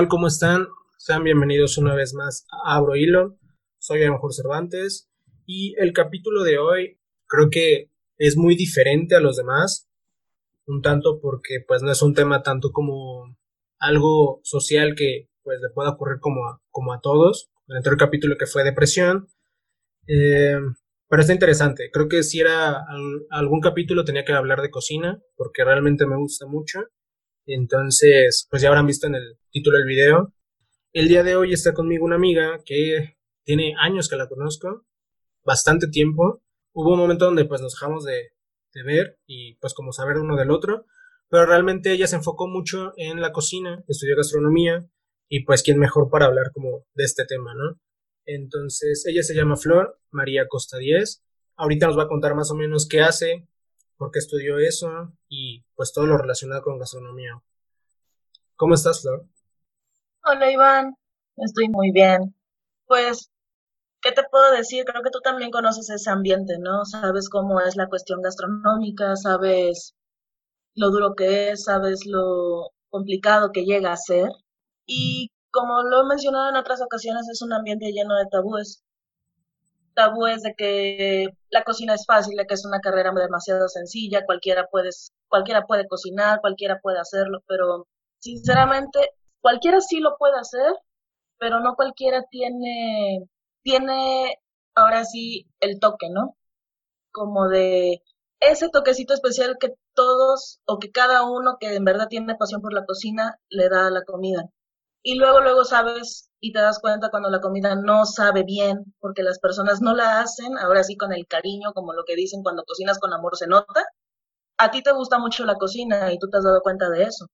tal? ¿Cómo están? Sean bienvenidos una vez más a Abro Hilo. Soy a mejor Cervantes y el capítulo de hoy creo que es muy diferente a los demás, un tanto porque pues no es un tema tanto como algo social que pues le pueda ocurrir como a, como a todos. El anterior capítulo que fue depresión. Eh, pero está interesante. Creo que si era algún capítulo tenía que hablar de cocina porque realmente me gusta mucho. Entonces, pues ya habrán visto en el título del video. El día de hoy está conmigo una amiga que tiene años que la conozco, bastante tiempo. Hubo un momento donde pues nos dejamos de, de ver y pues como saber uno del otro, pero realmente ella se enfocó mucho en la cocina, estudió gastronomía y pues quién mejor para hablar como de este tema, ¿no? Entonces, ella se llama Flor María Costa Díez. Ahorita nos va a contar más o menos qué hace, por qué estudió eso y pues todo lo relacionado con gastronomía. ¿Cómo estás, Flor? Hola, Iván. Estoy muy bien. Pues, ¿qué te puedo decir? Creo que tú también conoces ese ambiente, ¿no? Sabes cómo es la cuestión gastronómica, sabes lo duro que es, sabes lo complicado que llega a ser. Y como lo he mencionado en otras ocasiones, es un ambiente lleno de tabúes. Tabúes de que la cocina es fácil, de que es una carrera demasiado sencilla, cualquiera puede, cualquiera puede cocinar, cualquiera puede hacerlo, pero sinceramente cualquiera sí lo puede hacer, pero no cualquiera tiene, tiene ahora sí el toque, ¿no? Como de ese toquecito especial que todos o que cada uno que en verdad tiene pasión por la cocina le da a la comida. Y luego, luego sabes y te das cuenta cuando la comida no sabe bien, porque las personas no la hacen, ahora sí con el cariño, como lo que dicen, cuando cocinas con amor se nota. A ti te gusta mucho la cocina y tú te has dado cuenta de eso.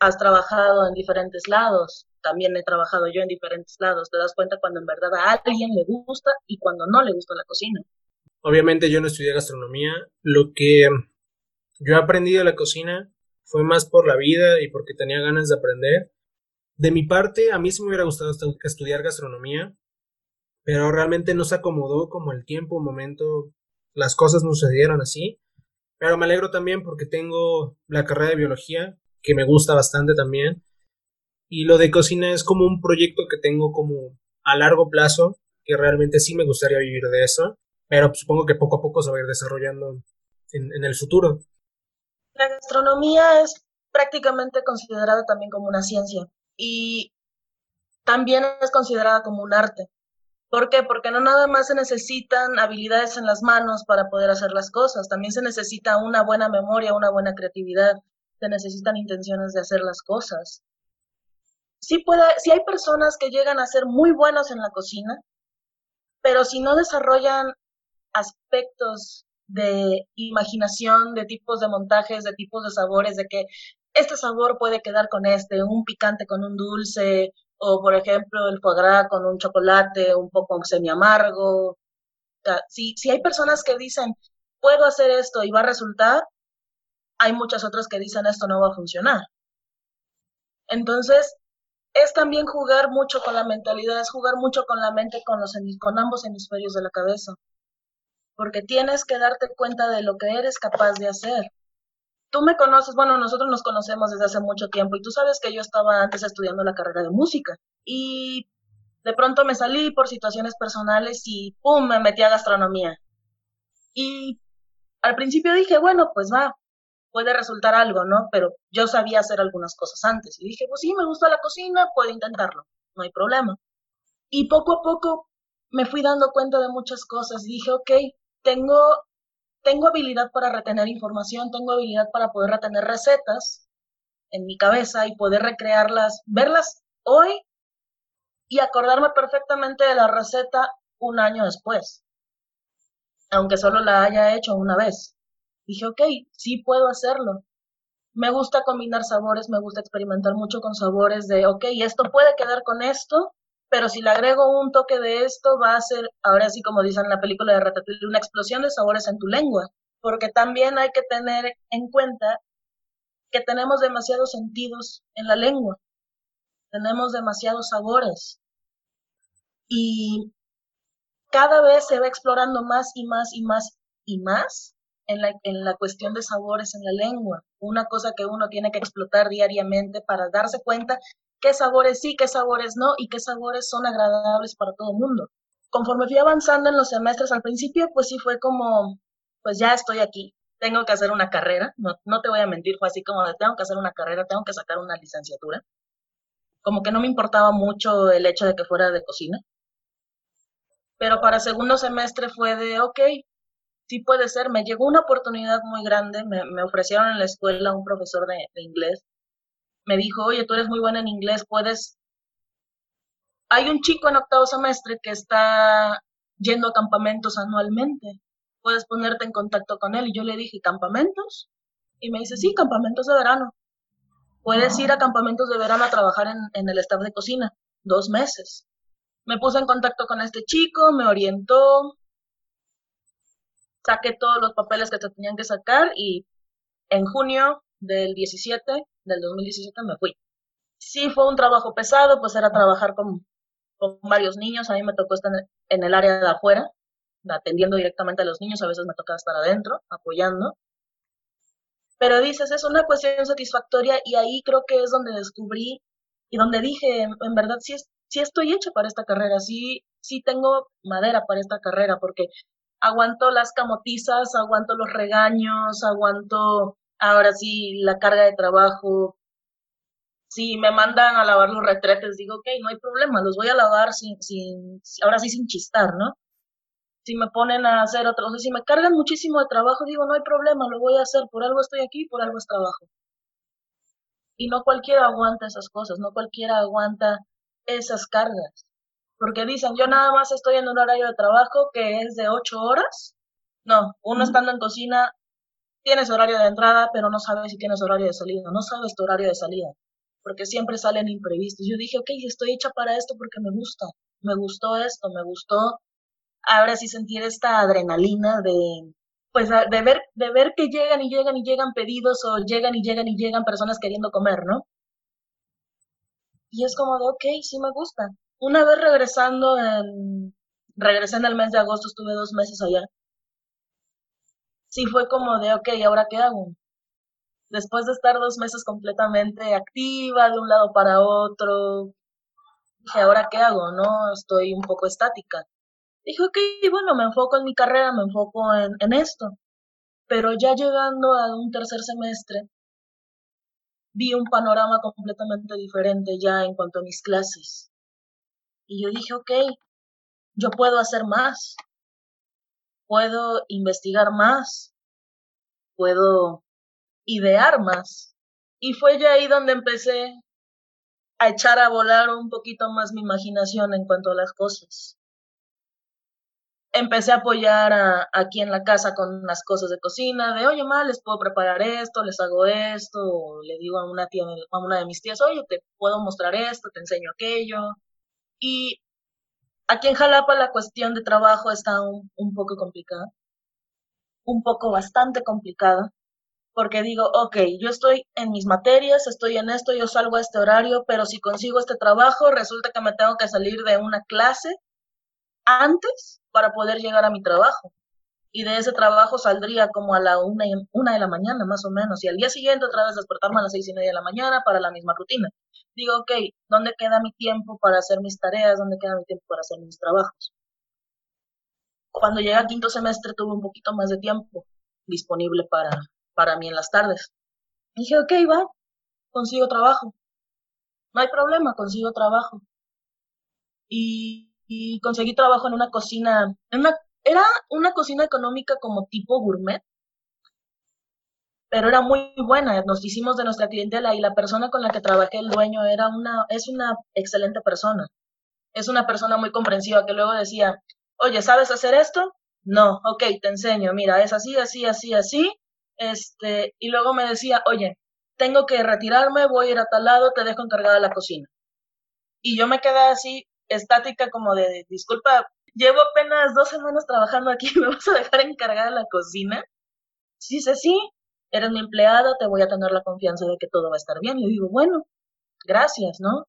Has trabajado en diferentes lados, también he trabajado yo en diferentes lados. Te das cuenta cuando en verdad a alguien le gusta y cuando no le gusta la cocina. Obviamente yo no estudié gastronomía. Lo que yo he aprendido la cocina fue más por la vida y porque tenía ganas de aprender de mi parte, a mí sí me hubiera gustado estudiar gastronomía, pero realmente no se acomodó como el tiempo, momento, las cosas no sucedieron así. Pero me alegro también porque tengo la carrera de biología, que me gusta bastante también. Y lo de cocina es como un proyecto que tengo como a largo plazo, que realmente sí me gustaría vivir de eso, pero supongo que poco a poco se va a ir desarrollando en el futuro. La gastronomía es prácticamente considerada también como una ciencia y también es considerada como un arte. ¿Por qué? Porque no nada más se necesitan habilidades en las manos para poder hacer las cosas, también se necesita una buena memoria, una buena creatividad, se necesitan intenciones de hacer las cosas. Sí, sí hay personas que llegan a ser muy buenas en la cocina, pero si no desarrollan aspectos de imaginación, de tipos de montajes, de tipos de sabores, de que este sabor puede quedar con este, un picante con un dulce, o por ejemplo el foie gras con un chocolate un poco semi amargo. Si, si hay personas que dicen, puedo hacer esto y va a resultar, hay muchas otras que dicen, esto no va a funcionar. Entonces, es también jugar mucho con la mentalidad, es jugar mucho con la mente, con, los, con ambos hemisferios de la cabeza. Porque tienes que darte cuenta de lo que eres capaz de hacer tú me conoces, bueno, nosotros nos conocemos desde hace mucho tiempo y tú sabes que yo estaba antes estudiando la carrera de música y de pronto me salí por situaciones personales y ¡pum! me metí a gastronomía. Y al principio dije, bueno, pues va, puede resultar algo, ¿no? Pero yo sabía hacer algunas cosas antes y dije, pues sí, me gusta la cocina, puedo intentarlo, no hay problema. Y poco a poco me fui dando cuenta de muchas cosas y dije, ok, tengo tengo habilidad para retener información, tengo habilidad para poder retener recetas en mi cabeza y poder recrearlas, verlas hoy y acordarme perfectamente de la receta un año después, aunque solo la haya hecho una vez. Dije, ok, sí puedo hacerlo. Me gusta combinar sabores, me gusta experimentar mucho con sabores de, ok, esto puede quedar con esto, pero si le agrego un toque de esto, va a ser, ahora sí como dicen en la película de Ratatouille, una explosión de sabores en tu lengua, porque también hay que tener en cuenta que tenemos demasiados sentidos en la lengua, tenemos demasiados sabores y cada vez se va explorando más y más y más y más en la, en la cuestión de sabores en la lengua, una cosa que uno tiene que explotar diariamente para darse cuenta qué sabores sí, qué sabores no y qué sabores son agradables para todo el mundo. Conforme fui avanzando en los semestres al principio, pues sí fue como, pues ya estoy aquí, tengo que hacer una carrera, no, no te voy a mentir, fue así como de tengo que hacer una carrera, tengo que sacar una licenciatura. Como que no me importaba mucho el hecho de que fuera de cocina. Pero para segundo semestre fue de, ok, sí puede ser, me llegó una oportunidad muy grande, me, ofrecieron en la escuela un profesor de, inglés, me dijo, oye, tú eres muy buena en inglés, puedes... Hay un chico en octavo semestre que está yendo a campamentos anualmente puedes ponerte en contacto con él. Y yo le dije, ¿campamentos? Y me dice, sí, campamentos de verano. Puedes ir a campamentos de verano a trabajar en, el staff de cocina, dos meses. Me puse en contacto con este chico, me orientó, saqué todos los papeles que te tenían que sacar y en junio del 17, del 2017 me fui. Sí fue un trabajo pesado, pues era trabajar con, con varios niños, a mí me tocó estar en el área de afuera, atendiendo directamente a los niños, a veces me toca estar adentro, apoyando. Pero dices, es una cuestión satisfactoria y ahí creo que es donde descubrí y donde dije, en, verdad, sí, sí estoy hecha para esta carrera, sí, sí tengo madera para esta carrera, porque aguanto las camotizas, aguanto los regaños, aguanto ahora sí la carga de trabajo. Si me mandan a lavar los retretes, digo, ok, no hay problema, los voy a lavar sin, sin, ahora sí sin chistar, ¿no? si me ponen a hacer otra cosa, si me cargan muchísimo de trabajo, digo, no hay problema, lo voy a hacer, por algo estoy aquí, por algo es trabajo. Y no cualquiera aguanta esas cosas, no cualquiera aguanta esas cargas. Porque dicen, yo nada más estoy en un horario de trabajo que es de ocho horas. No, uno estando en cocina, tienes horario de entrada, pero no sabes si tienes horario de salida, no sabes tu horario de salida, porque siempre salen imprevistos. Yo dije, ok, estoy hecha para esto porque me gusta, me gustó esto, me gustó ahora sí sentir esta adrenalina de, pues, de ver, de ver que llegan y llegan y llegan pedidos o llegan y llegan y llegan personas queriendo comer, ¿no? Y es como de, ok, sí me gusta. Una vez regresando, en, regresé en el mes de agosto, estuve dos meses allá. Sí fue como de, ok, ¿ahora qué hago? Después de estar dos meses completamente activa de un lado para otro, dije, ¿ahora qué hago? No, estoy un poco estática. Dije, ok, bueno, me enfoco en mi carrera, me enfoco en, en esto. Pero ya llegando a un tercer semestre, vi un panorama completamente diferente ya en cuanto a mis clases. Y yo dije, ok, yo puedo hacer más, puedo investigar más, puedo idear más. Y fue ya ahí donde empecé a echar a volar un poquito más mi imaginación en cuanto a las cosas empecé a apoyar a, aquí en la casa con las cosas de cocina, de, oye, ma, les puedo preparar esto, les hago esto, le digo a una tía, a una de mis tías, oye, te puedo mostrar esto, te enseño aquello. Y aquí en Jalapa la cuestión de trabajo está un, poco complicada, un poco bastante complicada, porque digo, ok, yo estoy en mis materias, estoy en esto, yo salgo a este horario, pero si consigo este trabajo, resulta que me tengo que salir de una clase antes para poder llegar a mi trabajo. Y de ese trabajo saldría como a la una, una de la mañana, más o menos. Y al día siguiente otra vez despertarme a las seis y media de la mañana para la misma rutina. Digo, ok, ¿dónde queda mi tiempo para hacer mis tareas? ¿Dónde queda mi tiempo para hacer mis trabajos? Cuando llegué al quinto semestre tuve un poquito más de tiempo disponible para, para mí en las tardes. dije, ok, va, consigo trabajo. No hay problema, consigo trabajo. Y y conseguí trabajo en una cocina, en una, era una cocina económica como tipo gourmet, pero era muy buena. Nos hicimos de nuestra clientela y la persona con la que trabajé, el dueño, era una, es una excelente persona. Es una persona muy comprensiva que luego decía, oye, ¿sabes hacer esto? No, ok, te enseño, mira, es así, así, así, así. Este, y luego me decía, oye, tengo que retirarme, voy a ir a tal lado, te dejo encargada la cocina. Y yo me quedé así, estática como de, disculpa, llevo apenas dos semanas trabajando aquí, ¿me vas a dejar encargada la cocina? Sí, dice, sí, eres mi empleada, te voy a tener la confianza de que todo va a estar bien. Y yo digo, bueno, gracias, ¿no?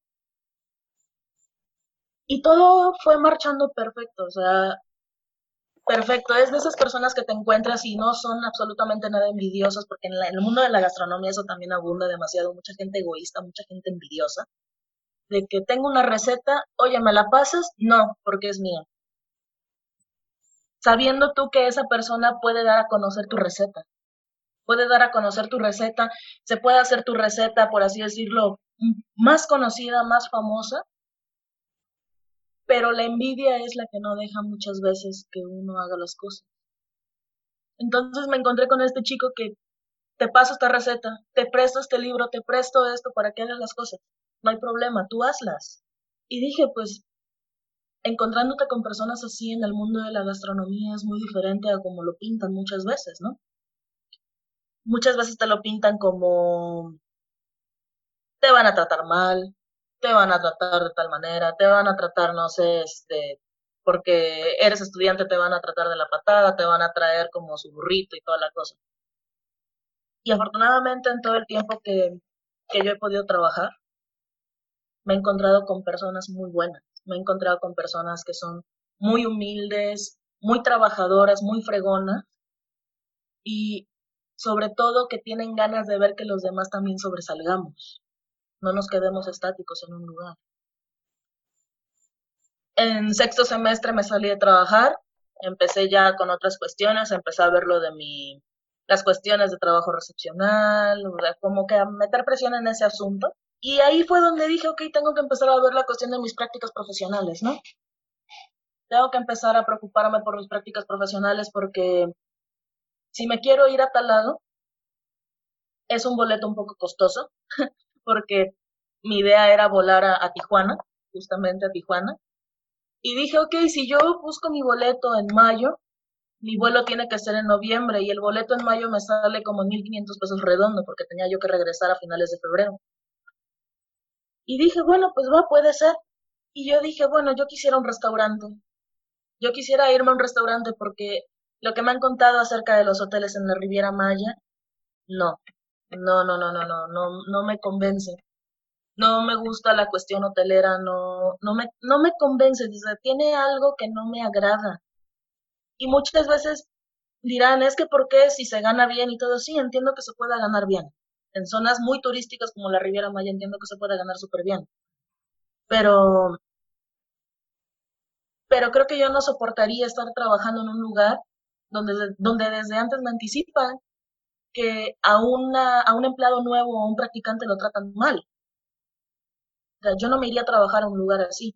Y todo fue marchando perfecto, o sea, perfecto. Es de esas personas que te encuentras y no son absolutamente nada envidiosas, porque en, en el mundo de la gastronomía eso también abunda demasiado, mucha gente egoísta, mucha gente envidiosa de que tengo una receta, oye, ¿me la pasas? No, porque es mía. Sabiendo tú que esa persona puede dar a conocer tu receta. Puede dar a conocer tu receta, se puede hacer tu receta, por así decirlo, más conocida, más famosa, pero la envidia es la que no deja muchas veces que uno haga las cosas. Entonces me encontré con este chico que te paso esta receta, te presto este libro, te presto esto para que hagas las cosas. No hay problema, tú hazlas. Y dije, pues, encontrándote con personas así en el mundo de la gastronomía es muy diferente a como lo pintan muchas veces, ¿no? Muchas veces te lo pintan como te van a tratar mal, te van a tratar de tal manera, te van a tratar, no sé, este, porque eres estudiante, te van a tratar de la patada, te van a traer como su burrito y toda la cosa. Y afortunadamente en todo el tiempo que, que yo he podido trabajar, me he encontrado con personas muy buenas, me he encontrado con personas que son muy humildes, muy trabajadoras, muy fregonas y sobre todo que tienen ganas de ver que los demás también sobresalgamos no nos quedemos estáticos en un lugar. En sexto semestre me salí de trabajar, empecé ya con otras cuestiones, empecé a ver lo de mi, las cuestiones de trabajo recepcional, como que a meter presión en ese asunto. Y ahí fue donde dije, ok, tengo que empezar a ver la cuestión de mis prácticas profesionales, ¿no? Tengo que empezar a preocuparme por mis prácticas profesionales porque si me quiero ir a tal lado, es un boleto un poco costoso. porque mi idea era volar a, Tijuana, justamente a Tijuana. Y dije, ok, si yo busco mi boleto en mayo, mi vuelo tiene que ser en noviembre y el boleto en mayo me sale como 1.500 pesos redondo porque tenía yo que regresar a finales de febrero. Y dije, bueno, pues va, puede ser. Y yo dije, bueno, yo quisiera un restaurante. Yo quisiera irme a un restaurante porque lo que me han contado acerca de los hoteles en la Riviera Maya, no. No, no, no, no, no, no, no me convence. No me gusta la cuestión hotelera, no, no me, no me convence, tiene algo que no me agrada. Y muchas veces dirán, es que ¿por qué si se gana bien y todo? Sí, entiendo que se pueda ganar bien. En zonas muy turísticas como la Riviera Maya entiendo que se puede ganar súper bien. Pero, pero creo que yo no soportaría estar trabajando en un lugar donde, donde desde antes me anticipan que a, una, a un empleado nuevo o a un practicante lo tratan mal. O sea, yo no me iría a trabajar a un lugar así.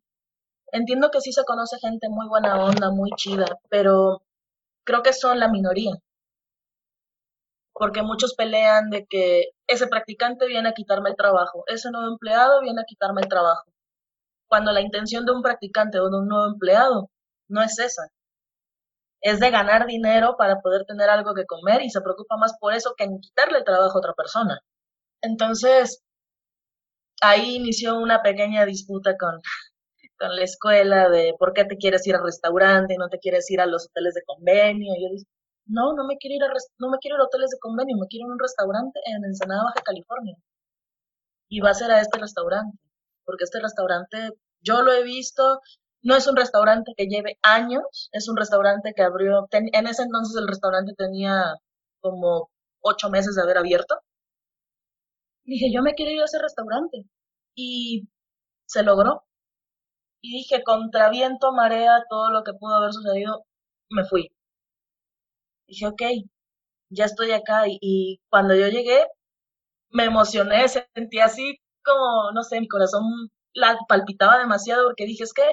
Entiendo que sí se conoce gente muy buena onda, muy chida, pero creo que son la minoría. Porque muchos pelean de que ese practicante viene a quitarme el trabajo, ese nuevo empleado viene a quitarme el trabajo. Cuando la intención de un practicante o de un nuevo empleado no es esa es de ganar dinero para poder tener algo que comer y se preocupa más por eso que en quitarle el trabajo a otra persona. Entonces, ahí inició una pequeña disputa con, con la escuela de por qué te quieres ir al restaurante y no te quieres ir a los hoteles de convenio. Y yo dije, no, no me quiero ir a, no me quiero ir a hoteles de convenio, me quiero ir a un restaurante en Ensenada, Baja California. Y va a ser a este restaurante, porque este restaurante yo lo he visto, no es un restaurante que lleve años, es un restaurante que abrió, en ese entonces el restaurante tenía como ocho meses de haber abierto. Dije, yo me quiero ir a ese restaurante. Y se logró. Y dije, contra viento, marea, todo lo que pudo haber sucedido, me fui. Dije, ok, ya estoy acá. Y, cuando yo llegué, me emocioné, sentí así como, no sé, mi corazón la palpitaba demasiado porque dije, es que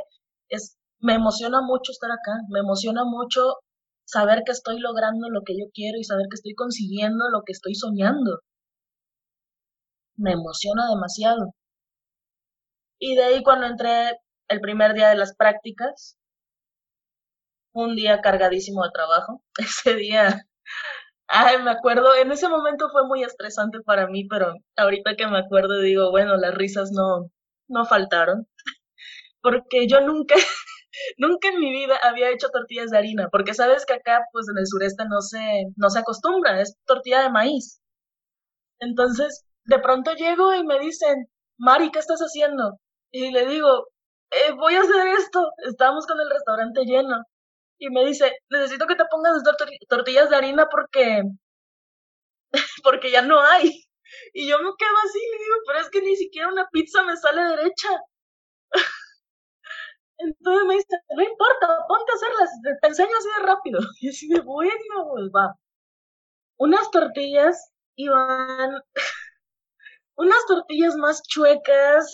es, me emociona mucho estar acá, me emociona mucho saber que estoy logrando lo que yo quiero y saber que estoy consiguiendo lo que estoy soñando. Me emociona demasiado. Y de ahí cuando entré el primer día de las prácticas, un día cargadísimo de trabajo, ese día, ay, me acuerdo, en ese momento fue muy estresante para mí, pero ahorita que me acuerdo digo, bueno, las risas no, no faltaron porque yo nunca, nunca en mi vida había hecho tortillas de harina, porque sabes que acá, pues en el sureste no se, no se acostumbra, es tortilla de maíz. Entonces, de pronto llego y me dicen, Mari, ¿qué estás haciendo? Y le digo, eh, voy a hacer esto, estamos con el restaurante lleno. Y me dice, necesito que te pongas tortillas de harina porque, porque ya no hay. Y yo me quedo así y digo, pero es que ni siquiera una pizza me sale derecha. Entonces me dice, no importa, ponte a hacerlas, te enseño así de rápido. Y así de bueno, pues va. Unas tortillas iban, unas tortillas más chuecas.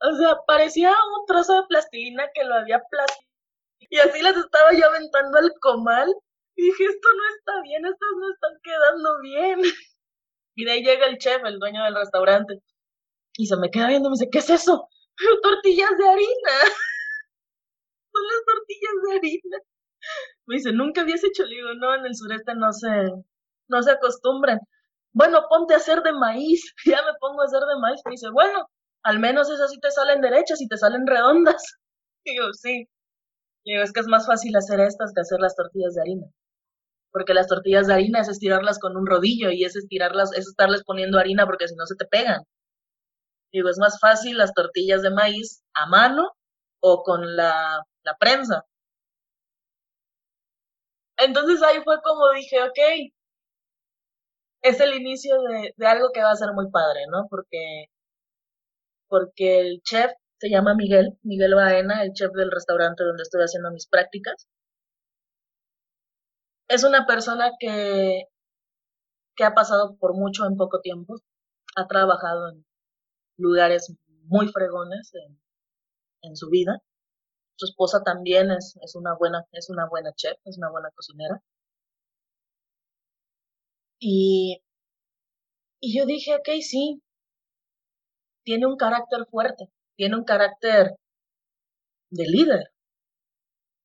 o sea, parecía un trozo de plastilina que lo había plastilado. Y así las estaba yo aventando al comal. Y dije, esto no está bien, estas no están quedando bien. Y de ahí llega el chef, el dueño del restaurante. Y se me queda viendo y me dice, ¿qué es eso? tortillas de harina. Son las tortillas de harina. Me dice, nunca habías hecho, no, en el sureste no se, no se acostumbran. Bueno, ponte a hacer de maíz. Ya me pongo a hacer de maíz. Me dice, bueno, al menos esas sí te salen derechas y te salen redondas. Digo, sí. Digo, es que es más fácil hacer estas que hacer las tortillas de harina. Porque las tortillas de harina es estirarlas con un rodillo y es estirarlas, es estarles poniendo harina porque si no se te pegan. Digo, es más fácil las tortillas de maíz a mano o con la, la prensa. Entonces ahí fue como dije, ok, es el inicio de, de, algo que va a ser muy padre, ¿no? Porque, porque el chef se llama Miguel, Miguel Baena, el chef del restaurante donde estoy haciendo mis prácticas. Es una persona que, que ha pasado por mucho en poco tiempo, ha trabajado en lugares muy fregones en, su vida. Su esposa también es, es, una buena, es una buena chef, es una buena cocinera. Y, y yo dije, ok, sí, tiene un carácter fuerte, tiene un carácter de líder,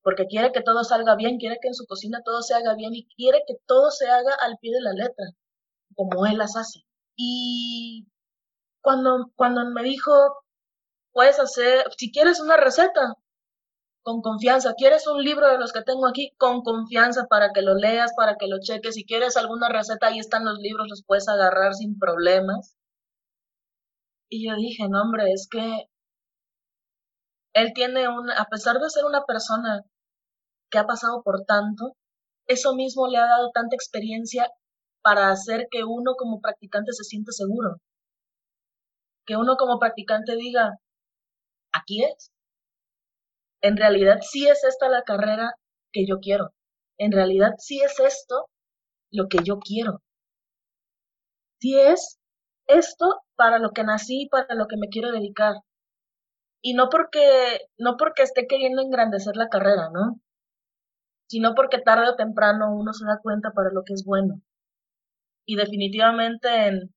porque quiere que todo salga bien, quiere que en su cocina todo se haga bien y quiere que todo se haga al pie de la letra, como él las hace. Y cuando, cuando me dijo, puedes hacer, si quieres una receta, con confianza. ¿Quieres un libro de los que tengo aquí? Con confianza para que lo leas, para que lo cheques. Si quieres alguna receta, ahí están los libros, los puedes agarrar sin problemas. Y yo dije, no, hombre, es que él tiene un, a pesar de ser una persona que ha pasado por tanto, eso mismo le ha dado tanta experiencia para hacer que uno como practicante se sienta seguro. Que uno como practicante diga, aquí es. En realidad sí es esta la carrera que yo quiero. En realidad sí es esto lo que yo quiero. Sí es esto para lo que nací, para lo que me quiero dedicar. Y no porque, no porque esté queriendo engrandecer la carrera, ¿no? Sino porque tarde o temprano uno se da cuenta para lo que es bueno. Y definitivamente en,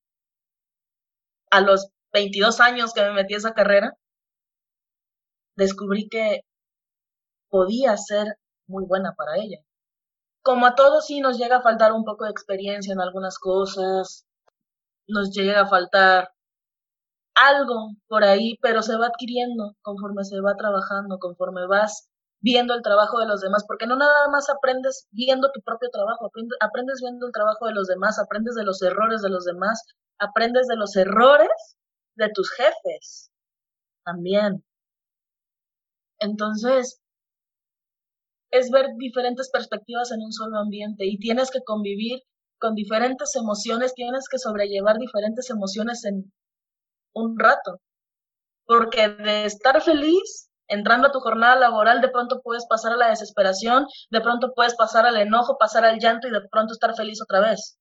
a los 22 años que me metí a esa carrera, descubrí que podía ser muy buena para ella. Como a todos sí nos llega a faltar un poco de experiencia en algunas cosas, nos llega a faltar algo por ahí, pero se va adquiriendo conforme se va trabajando, conforme vas viendo el trabajo de los demás, porque no nada más aprendes viendo tu propio trabajo, aprendes, viendo el trabajo de los demás, aprendes de los errores de los demás, aprendes de los errores de tus jefes también. Entonces, es ver diferentes perspectivas en un solo ambiente y tienes que convivir con diferentes emociones, tienes que sobrellevar diferentes emociones en un rato. Porque de estar feliz entrando a tu jornada laboral, de pronto puedes pasar a la desesperación, de pronto puedes pasar al enojo, pasar al llanto y de pronto estar feliz otra vez.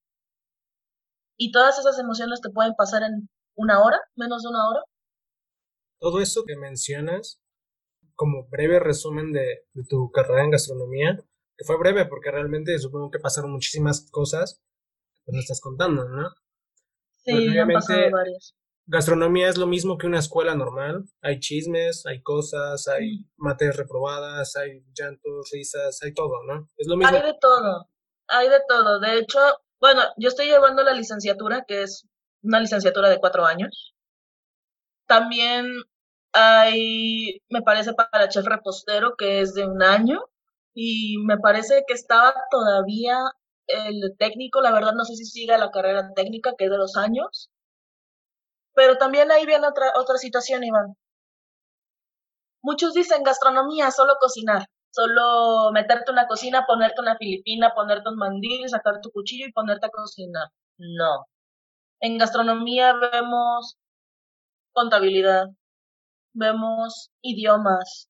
Y todas esas emociones te pueden pasar en una hora, menos de una hora. Todo eso que mencionas, como breve resumen de, tu carrera en gastronomía, que fue breve porque realmente supongo que pasaron muchísimas cosas que no estás contando, ¿no? Sí, han pasado varias. Gastronomía es lo mismo que una escuela normal. Hay chismes, hay cosas, hay materias reprobadas, hay llantos, risas, hay todo, ¿no? Es lo mismo. Hay de todo, hay de todo. De hecho, bueno, yo estoy llevando la licenciatura, que es una licenciatura de cuatro años. También hay, me parece, para chef repostero, que es de un año. Y me parece que estaba todavía el técnico, la verdad no sé si sigue la carrera técnica, que es de dos años pero también ahí viene otra, otra situación, Iván. Muchos dicen gastronomía, solo cocinar, solo meterte una cocina, ponerte una filipina, ponerte un mandil, sacar tu cuchillo y ponerte a cocinar. No. En gastronomía vemos contabilidad, vemos idiomas,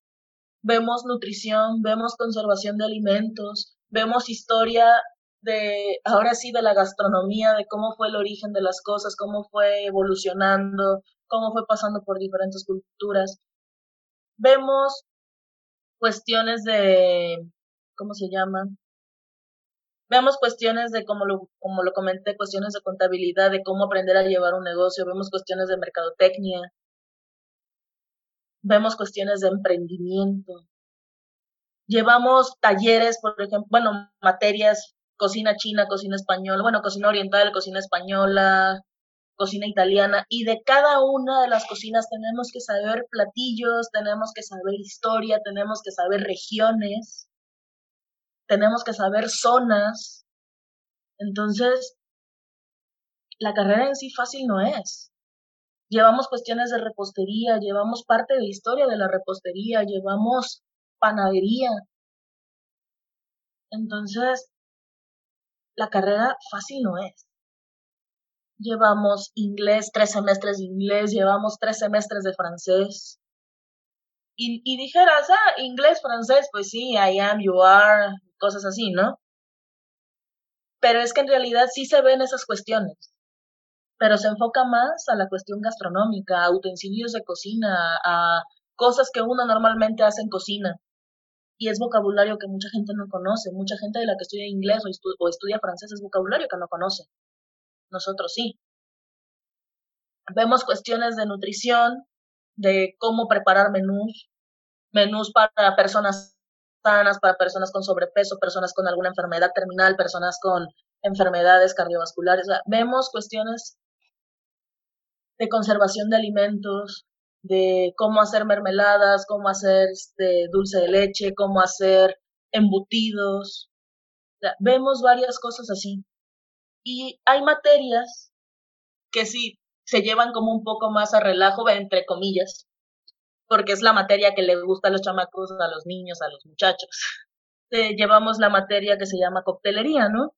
vemos nutrición, vemos conservación de alimentos, vemos historia de, ahora sí, de la gastronomía, de cómo fue el origen de las cosas, cómo fue evolucionando, cómo fue pasando por diferentes culturas. Vemos cuestiones de, ¿cómo se llaman? Vemos cuestiones de, como lo, como lo comenté, cuestiones de contabilidad, de cómo aprender a llevar un negocio, vemos cuestiones de mercadotecnia, vemos cuestiones de emprendimiento. Llevamos talleres, por ejemplo, bueno, materias, cocina china, cocina española, bueno, cocina oriental, cocina española, cocina italiana, y de cada una de las cocinas tenemos que saber platillos, tenemos que saber historia, tenemos que saber regiones, tenemos que saber zonas. Entonces, la carrera en sí fácil no es llevamos cuestiones de repostería, llevamos parte de historia de la repostería, llevamos panadería. Entonces, la carrera fácil no es. Llevamos inglés, tres semestres de inglés, llevamos tres semestres de francés. Y, y dijeras, ah, inglés, francés, pues sí, I am, you are, cosas así, ¿no? Pero es que en realidad sí se ven esas cuestiones pero se enfoca más a la cuestión gastronómica, a utensilios de cocina, a cosas que uno normalmente hace en cocina. Y es vocabulario que mucha gente no conoce. Mucha gente de la que estudia inglés o, estudia francés es vocabulario que no conoce. Nosotros sí. Vemos cuestiones de nutrición, de cómo preparar menús, menús para personas sanas, para personas con sobrepeso, personas con alguna enfermedad terminal, personas con enfermedades cardiovasculares. vemos cuestiones de conservación de alimentos, de cómo hacer mermeladas, cómo hacer este, dulce de leche, cómo hacer embutidos. vemos varias cosas así. Y hay materias que sí se llevan como un poco más a relajo, entre comillas, porque es la materia que le gusta a los chamacos, a los niños, a los muchachos. llevamos la materia que se llama coctelería, ¿no?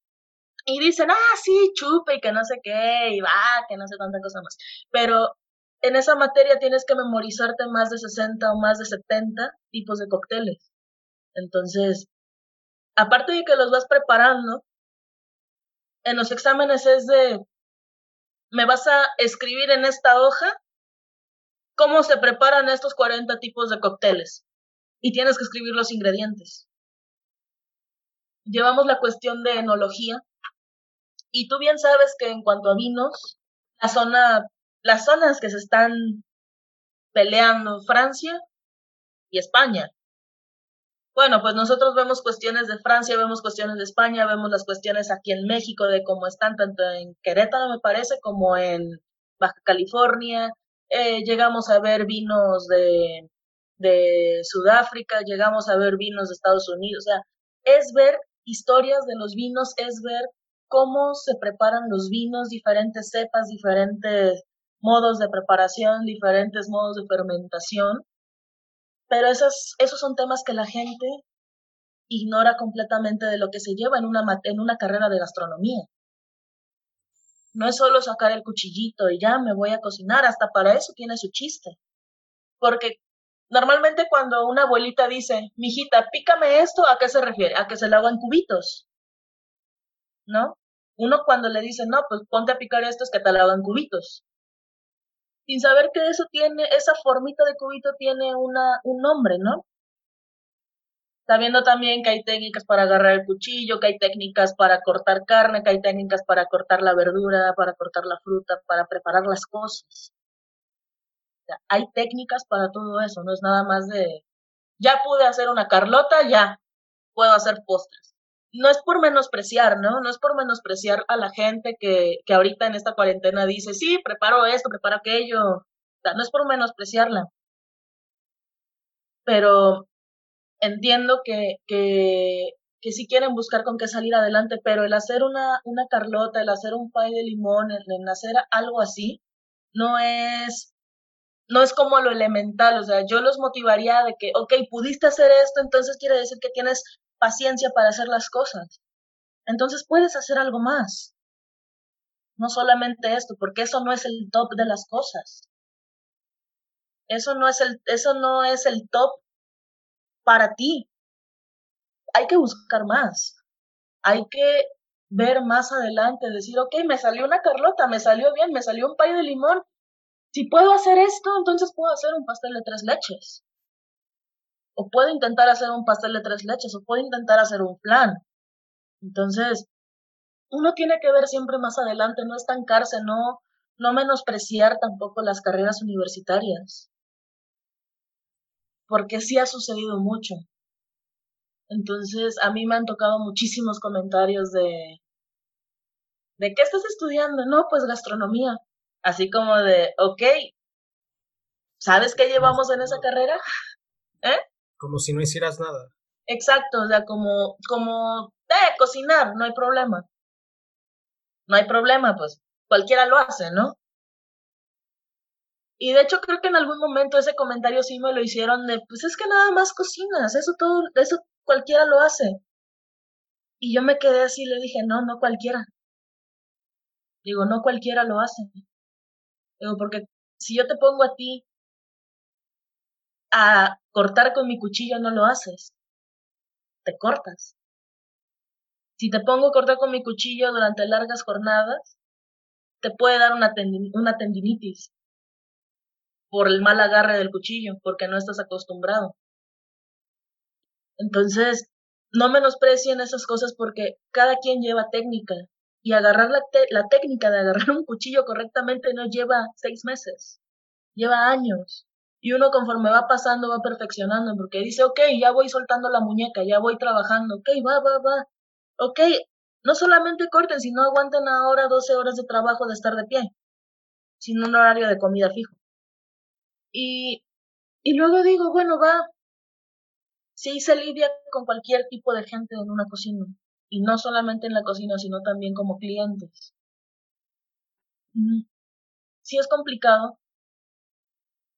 y dicen, ah, sí, chupe y que no sé qué, y va, que no sé tanta cosa más. Pero en esa materia tienes que memorizarte más de 60 o más de 70 tipos de cócteles. Entonces, aparte de que los vas preparando, en los exámenes es de, me vas a escribir en esta hoja cómo se preparan estos 40 tipos de cócteles. Y tienes que escribir los ingredientes. Llevamos la cuestión de enología, y tú bien sabes que en cuanto a vinos, la zona, las zonas que se están peleando, Francia y España. Bueno, pues nosotros vemos cuestiones de Francia, vemos cuestiones de España, vemos las cuestiones aquí en México de cómo están tanto en Querétaro, me parece, como en Baja California. Eh, llegamos a ver vinos de, de Sudáfrica, llegamos a ver vinos de Estados Unidos. O sea, es ver historias de los vinos, es ver cómo se preparan los vinos, diferentes cepas, diferentes modos de preparación, diferentes modos de fermentación. Pero esos, esos son temas que la gente ignora completamente de lo que se lleva en una, en una carrera de gastronomía. No es solo sacar el cuchillito y ya me voy a cocinar, hasta para eso tiene su chiste. Porque normalmente cuando una abuelita dice, mijita, pícame esto, ¿a qué se refiere? A que se lo hago en cubitos. ¿no? Uno cuando le dice, no, pues ponte a picar esto es que te lo hagan cubitos. Sin saber que eso tiene, esa formita de cubito tiene una, un nombre, ¿no? Sabiendo también que hay técnicas para agarrar el cuchillo, que hay técnicas para cortar carne, que hay técnicas para cortar la verdura, para cortar la fruta, para preparar las cosas. hay técnicas para todo eso, no es nada más de, ya pude hacer una carlota, ya puedo hacer postres no es por menospreciar, ¿no? No es por menospreciar a la gente que, que ahorita en esta cuarentena dice, sí, preparo esto, preparo aquello. O sea, no es por menospreciarla. Pero entiendo que, que, que sí quieren buscar con qué salir adelante, pero el hacer una, una carlota, el hacer un pay de limón, el, el hacer algo así, no es no es como lo elemental, o sea, yo los motivaría de que, ok, pudiste hacer esto, entonces quiere decir que tienes paciencia para hacer las cosas. Entonces puedes hacer algo más. no solamente esto, porque eso no es el top de las cosas. Eso no es el, eso no es el top para ti. Hay que buscar más. Hay que ver más adelante, decir, ok, me salió una carlota, me salió bien, me salió un pay de limón. Si puedo hacer esto, entonces puedo hacer un pastel de tres leches. O puedo intentar hacer un pastel de tres leches, o puedo intentar hacer un flan. Entonces, uno tiene que ver siempre más adelante, no estancarse, no, no menospreciar tampoco las carreras universitarias. Porque sí ha sucedido mucho. Entonces, a mí me han tocado muchísimos comentarios de, ¿de qué estás estudiando? No, pues gastronomía. Así como de, ok, ¿sabes qué llevamos en esa carrera? ¿Eh? Como si no hicieras nada. Exacto, o sea, como, como, eh, cocinar, no hay problema. No hay problema, pues cualquiera lo hace, ¿no? Y de hecho creo que en algún momento ese comentario sí me lo hicieron de, pues es que nada más cocinas, eso todo, eso cualquiera lo hace. Y yo me quedé así y le dije, no, no cualquiera. Digo, no cualquiera lo hace. Digo, porque si yo te pongo a ti a cortar con mi cuchillo, no lo haces. Te cortas. Si te pongo a cortar con mi cuchillo durante largas jornadas, te puede dar una, una tendinitis por el mal agarre del cuchillo, porque no estás acostumbrado. Entonces, no menosprecien esas cosas porque cada quien lleva técnica y agarrar la técnica de agarrar un cuchillo correctamente no lleva seis meses, lleva años. Y uno conforme va pasando va perfeccionando porque dice, ok, ya voy soltando la muñeca, ya voy trabajando, ok, va, va, va. Ok, no solamente corten, sino aguanten ahora 12 horas de trabajo de estar de pie, sin un horario de comida fijo. Y, y luego digo, bueno, va, sí se lidia con cualquier tipo de gente en una cocina, y no solamente en la cocina, sino también como clientes. Sí es complicado,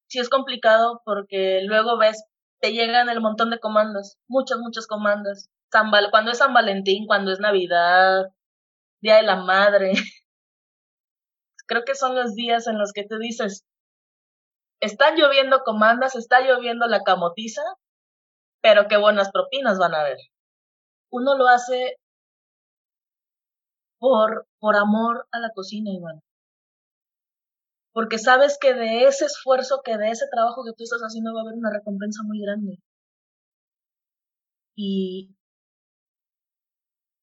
sí es complicado porque luego ves, te llegan el montón de comandas, muchas, muchas comandas. cuando es San Valentín, cuando es Navidad, Día de la Madre. Creo que son los días en los que tú dices, están lloviendo comandas, está lloviendo la camotiza, pero qué buenas propinas van a haber. Uno lo hace por, por amor a la cocina, Iván. Porque sabes que de ese esfuerzo, que de ese trabajo que tú estás haciendo va a haber una recompensa muy grande. Y,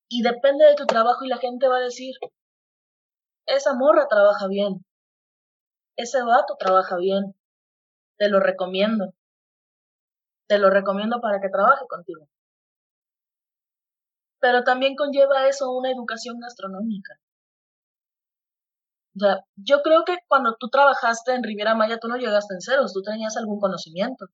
y depende de tu trabajo y la gente va a decir, esa morra trabaja bien, ese vato trabaja bien, te lo recomiendo te lo recomiendo para que trabaje contigo. Pero también conlleva eso una educación gastronómica. O yo creo que cuando tú trabajaste en Riviera Maya, tú no llegaste en ceros, tú tenías algún conocimiento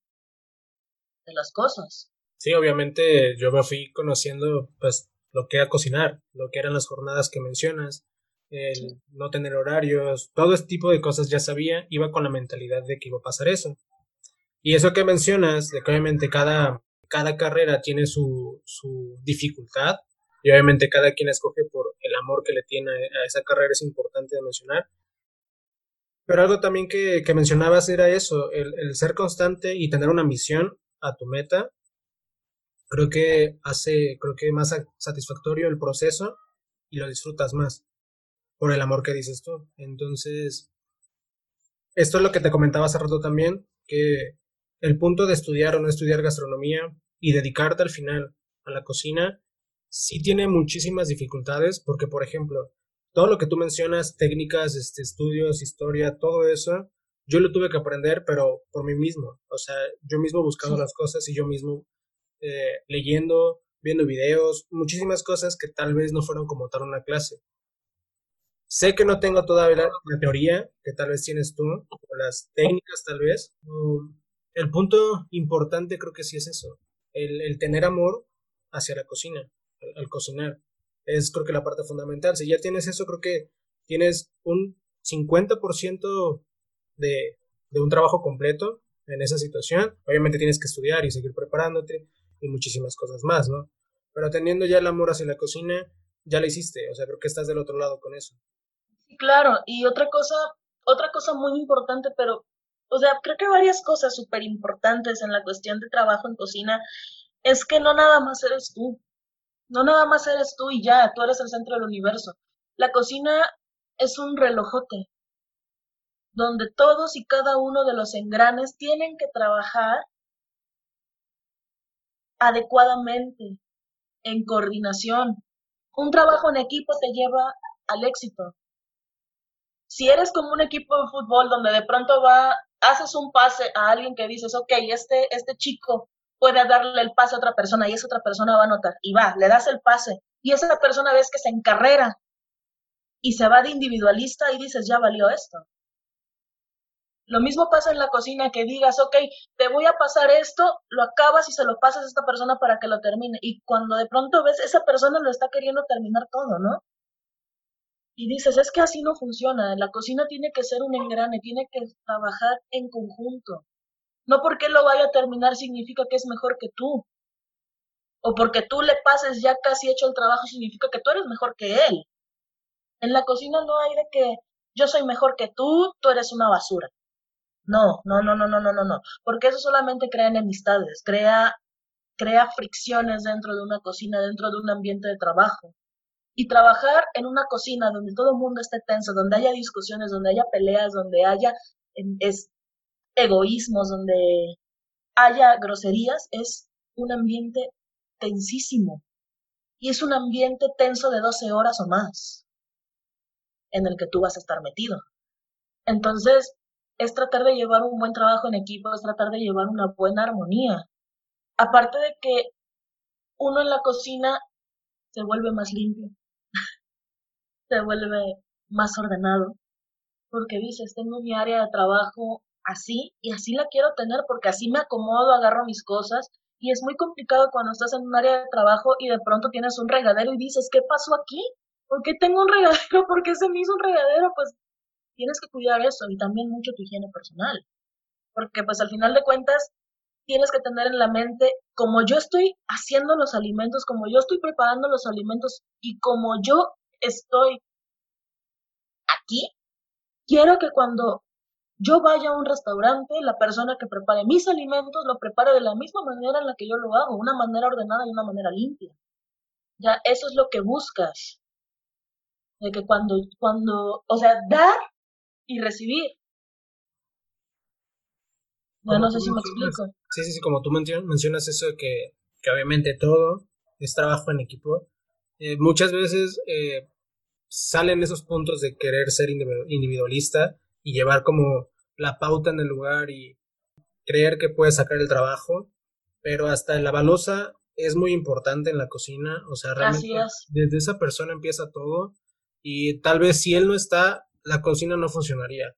de las cosas. Sí, obviamente yo me fui conociendo pues lo que era cocinar, lo que eran las jornadas que mencionas, el no tener horarios, todo este tipo de cosas ya sabía, iba con la mentalidad de que iba a pasar eso. Y eso que mencionas, de que obviamente cada, cada carrera tiene su, su dificultad, y obviamente cada quien escoge por amor que le tiene a esa carrera, es importante de mencionar. Pero algo también que, mencionabas era eso, el, el, ser constante y tener una misión a tu meta, creo que hace, creo que más satisfactorio el proceso y lo disfrutas más por el amor que dices tú. Entonces, esto es lo que te comentaba hace rato también, que el punto de estudiar o no estudiar gastronomía y dedicarte al final a la cocina sí tiene muchísimas dificultades porque, por ejemplo, todo lo que tú mencionas, técnicas, este, estudios, historia, todo eso, yo lo tuve que aprender, pero por mí mismo. O sea, yo mismo buscando las cosas y yo mismo eh, leyendo, viendo videos, muchísimas cosas que tal vez no fueron como tal una clase. Sé que no tengo todavía la, la teoría que tal vez tienes tú, o las técnicas tal vez, el punto importante creo que sí es eso, el, tener amor hacia la cocina, al, cocinar. Es creo que la parte fundamental. Si ya tienes eso, creo que tienes un 50% de, de un trabajo completo en esa situación. Obviamente tienes que estudiar y seguir preparándote y muchísimas cosas más, ¿no? Pero teniendo ya el amor hacia la cocina, ya lo hiciste. O sea, creo que estás del otro lado con eso. claro, y otra cosa, otra cosa muy importante, pero, o sea, creo que varias cosas súper importantes en la cuestión de trabajo en cocina es que no nada más eres tú, no nada más eres tú y ya, tú eres el centro del universo. La cocina es un relojote donde todos y cada uno de los engranes tienen que trabajar adecuadamente, en coordinación. Un trabajo en equipo te lleva al éxito. Si eres como un equipo de fútbol donde de pronto va, haces un pase a alguien que dices, ok, este, este chico puede darle el pase a otra persona y esa otra persona va a notar y va, le das el pase y esa persona ves que se encarrera y se va de individualista y dices, ya valió esto. Lo mismo pasa en la cocina, que digas, ok, te voy a pasar esto, lo acabas y se lo pasas a esta persona para que lo termine. Y cuando de pronto ves, esa persona lo está queriendo terminar todo, ¿no? Y dices, es que así no funciona. La cocina tiene que ser un engrane, tiene que trabajar en conjunto. No porque lo vaya a terminar significa que es mejor que tú. O porque tú le pases ya casi hecho el trabajo significa que tú eres mejor que él. En la cocina no hay de que yo soy mejor que tú, tú eres una basura. No, no, no, no, no, no, no, no. Porque eso solamente crea enemistades, crea, crea fricciones dentro de una cocina, dentro de un ambiente de trabajo. Y trabajar en una cocina donde todo el mundo esté tenso, donde haya discusiones, donde haya peleas, donde haya es, egoísmos, donde haya groserías, es un ambiente tensísimo. Y es un ambiente tenso de 12 horas o más en el que tú vas a estar metido. Entonces, es tratar de llevar un buen trabajo en equipo, es tratar de llevar una buena armonía. Aparte de que uno en la cocina se vuelve más limpio, se vuelve más ordenado, porque dices, tengo mi área de trabajo así y así la quiero tener porque así me acomodo, agarro mis cosas y es muy complicado cuando estás en un área de trabajo y de pronto tienes un regadero y dices, ¿qué pasó aquí? ¿Por qué tengo un regadero? ¿Por qué se me hizo un regadero? Pues tienes que cuidar eso y también mucho tu higiene personal. Porque pues al final de cuentas tienes que tener en la mente, como yo estoy haciendo los alimentos, como yo estoy preparando los alimentos y como yo estoy aquí, quiero que cuando yo vaya a un restaurante, la persona que prepare mis alimentos lo prepare de la misma manera en la que yo lo hago, una manera ordenada y una manera limpia. Ya, eso es lo que buscas. De que cuando, cuando, o sea, dar y recibir. no sé si me explico. Sí, sí, sí, como tú mencionas eso que, que obviamente todo es trabajo en equipo. Eh, muchas veces eh, salen esos puntos de querer ser individualista y llevar como la pauta en el lugar y creer que puedes sacar el trabajo, pero hasta la balosa es muy importante en la cocina, o sea, realmente desde esa persona empieza todo y tal vez si él no está, la cocina no funcionaría.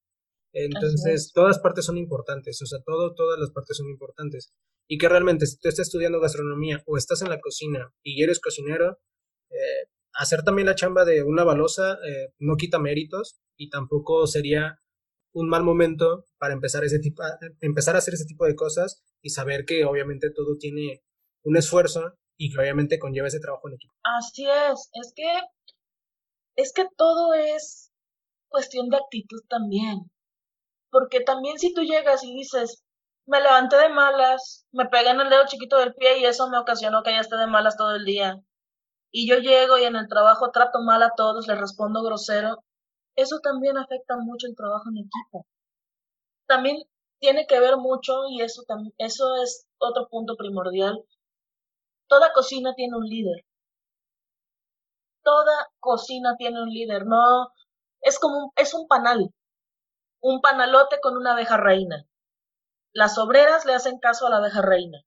Entonces, todas partes son importantes, o sea, todo, todas las partes son importantes. Y que realmente, si tú estás estudiando gastronomía o estás en la cocina y eres cocinero, eh, hacer también la chamba de una balosa eh, no quita méritos y tampoco sería un mal momento para empezar, ese tipo, empezar a hacer ese tipo de cosas y saber que obviamente todo tiene un esfuerzo y que obviamente conlleva ese trabajo en equipo. Así es, es que es que todo es cuestión de actitud también. Porque también si tú llegas y dices, me levanté de malas, me pegué en el dedo chiquito del pie y eso me ocasionó que ya esté de malas todo el día. Y yo llego y en el trabajo trato mal a todos, les respondo grosero. Eso también afecta mucho el trabajo en equipo. También tiene que ver mucho, y eso, eso es otro punto primordial, toda cocina tiene un líder. Toda cocina tiene un líder, no, es como un, es un panal, un panalote con una abeja reina. Las obreras le hacen caso a la abeja reina.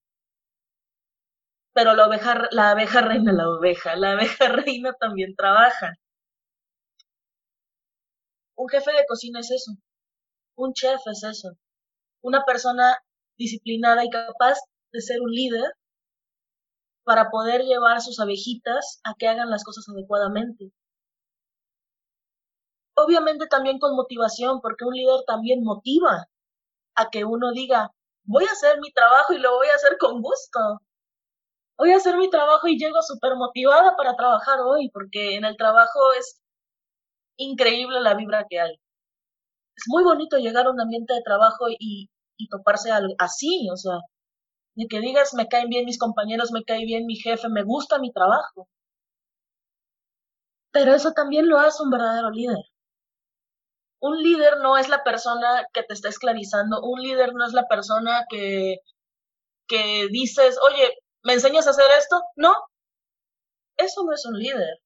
Pero la la abeja reina, la oveja, la abeja reina también trabaja. Un jefe de cocina es eso. Un chef es eso. Una persona disciplinada y capaz de ser un líder para poder llevar a sus abejitas a que hagan las cosas adecuadamente obviamente también con motivación, porque un líder también motiva a que uno diga, voy a hacer mi trabajo y lo voy a hacer con gusto. Voy a hacer mi trabajo y llego súper motivada para trabajar hoy, porque en el trabajo es, increíble la vibra que hay. Es muy bonito llegar a un ambiente de trabajo y, y toparse así, o sea, de que digas, me caen bien mis compañeros, me cae bien mi jefe, me gusta mi trabajo. Pero eso también lo hace un verdadero líder. Un líder no es la persona que te está esclavizando, un líder no es la persona que, que dices, oye, ¿me enseñas a hacer esto? No, eso no es un líder.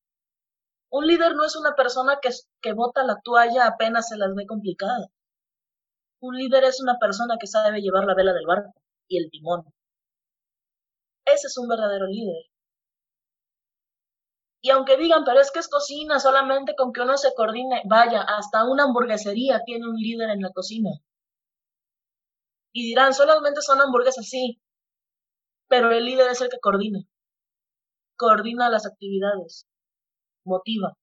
Un líder no es una persona que, que bota la toalla apenas se las ve complicadas. Un líder es una persona que sabe llevar la vela del barco y el timón. Ese es un verdadero líder. Y aunque digan, pero es que es cocina solamente con que uno se coordine, vaya, hasta una hamburguesería tiene un líder en la cocina. Y dirán, solamente son hamburguesas, sí, pero el líder es el que coordina. Coordina las actividades, motiva.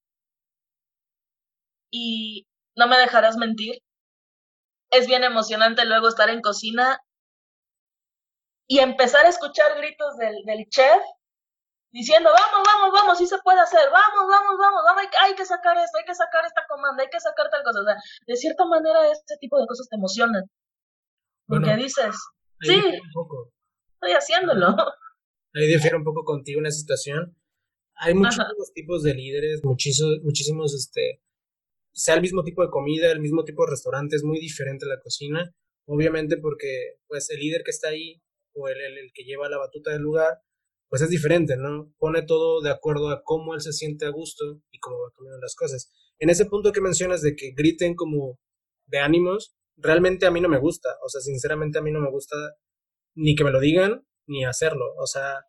Y no me dejarás mentir, es bien emocionante luego estar en cocina y empezar a escuchar gritos del, del chef diciendo, vamos, vamos, vamos, sí se puede hacer, vamos, vamos, vamos, vamos hay, que sacar esto, hay que sacar esta comanda, hay que sacar tal cosa. O sea, de cierta manera este tipo de cosas te emocionan. Porque dices, sí, estoy haciéndolo. Ahí difiere un poco contigo esa situación. Hay muchísimos tipos de líderes, muchísimos, muchísimos, este, sea el mismo tipo de comida, el mismo tipo de restaurante, es muy diferente la cocina. Obviamente porque, pues, el líder que está ahí, o el, el, el que lleva la batuta del lugar, pues es diferente, ¿no? Pone todo de acuerdo a cómo él se siente a gusto y cómo va cambiando las cosas. En ese punto que mencionas de que griten como de ánimos, realmente a mí no me gusta, o sea, sinceramente a mí no me gusta ni que me lo digan ni hacerlo, o sea,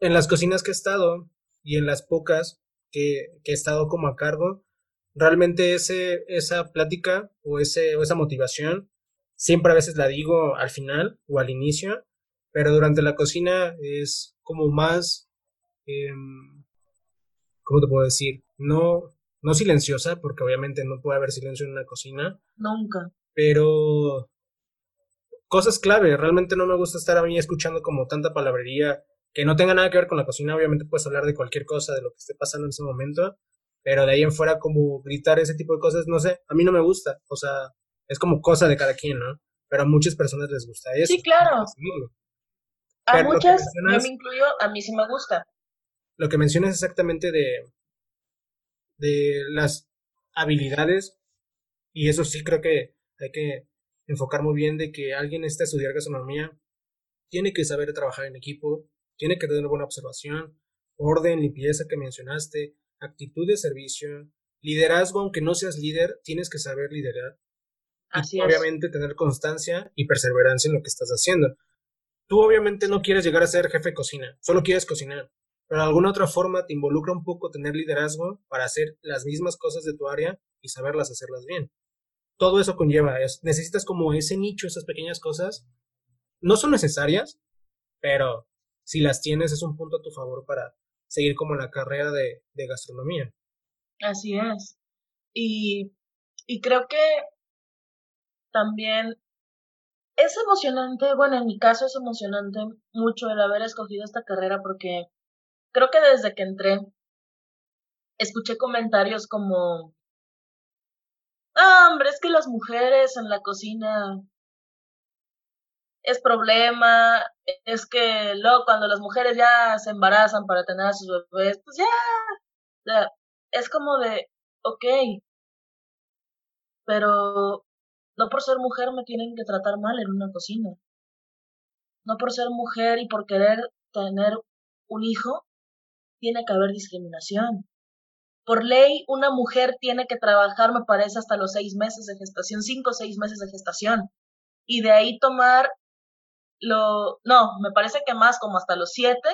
en las cocinas que he estado y en las pocas que, que he estado como a cargo, realmente ese, esa plática o, ese, o esa motivación siempre a veces la digo al final o al inicio pero durante la cocina es como más, eh, ¿cómo te puedo decir? No, no silenciosa, porque obviamente no puede haber silencio en una cocina. Nunca. Pero cosas clave, realmente no me gusta estar a mí escuchando como tanta palabrería que no tenga nada que ver con la cocina, obviamente puedes hablar de cualquier cosa, de lo que esté pasando en ese momento, pero de ahí en fuera como gritar ese tipo de cosas, no sé, a mí no me gusta, o sea, es como cosa de cada quien, ¿no? Pero a muchas personas les gusta eso. Sí, claro. A muchas, yo me incluyo, a mí sí me gusta. Lo que mencionas exactamente de, de las habilidades, y eso sí creo que hay que enfocar muy bien de que alguien esté a estudiar gastronomía, tiene que saber trabajar en equipo, tiene que tener buena observación, orden, limpieza que mencionaste, actitud de servicio, liderazgo, aunque no seas líder, tienes que saber liderar. Así y obviamente tener constancia y perseverancia en lo que estás haciendo. Tú obviamente no quieres llegar a ser jefe de cocina, solo quieres cocinar, pero de alguna otra forma te involucra un poco tener liderazgo para hacer las mismas cosas de tu área y saberlas hacerlas bien. Todo eso conlleva, necesitas como ese nicho, esas pequeñas cosas. No son necesarias, pero si las tienes es un punto a tu favor para seguir como la carrera de, de gastronomía. Así es. Y, y creo que también es emocionante, bueno, en mi caso es emocionante mucho el haber escogido esta carrera porque creo que desde que entré escuché comentarios como, ah, hombre, es que las mujeres en la cocina es problema, es que luego cuando las mujeres ya se embarazan para tener a sus bebés, pues ya, es como de, ok, pero no por ser mujer me tienen que tratar mal en una cocina. No por ser mujer y por querer tener un hijo, tiene que haber discriminación. Por ley, una mujer tiene que trabajar, me parece, hasta los seis meses de gestación, cinco o seis meses de gestación. Y de ahí tomar lo, no, me parece que más como hasta los siete.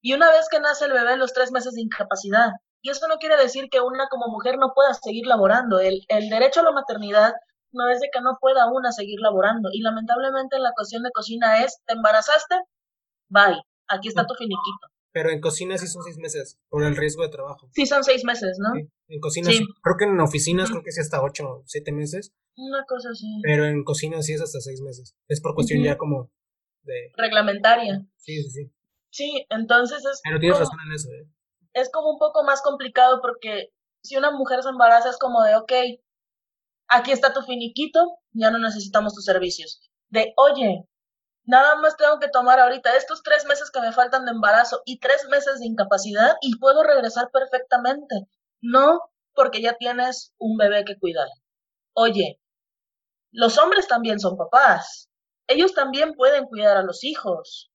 Y una vez que nace el bebé, los tres meses de incapacidad. Y eso no quiere decir que una como mujer no pueda seguir laborando. El, el derecho a la maternidad no es de que no pueda una seguir laborando. Y lamentablemente en la cuestión de cocina es, ¿te embarazaste? Bye, aquí está tu finiquito. Pero en cocina sí son seis meses, por el riesgo de trabajo. Sí, son seis meses, ¿no? En cocina sí. Creo que en oficinas creo que sí hasta ocho o siete meses. Una cosa así. Pero en cocina sí es hasta seis meses. Es por cuestión ya como de... Reglamentaria. Sí, sí, sí. Sí, entonces es... Pero tienes razón en eso, ¿eh? Es como un poco más complicado porque si una mujer se embaraza es como de, ok, aquí está tu finiquito, ya no necesitamos tus servicios. De, oye, nada más tengo que tomar ahorita estos tres meses que me faltan de embarazo y tres meses de incapacidad y puedo regresar perfectamente. No porque ya tienes un bebé que cuidar. Oye, los hombres también son papás. Ellos también pueden cuidar a los hijos.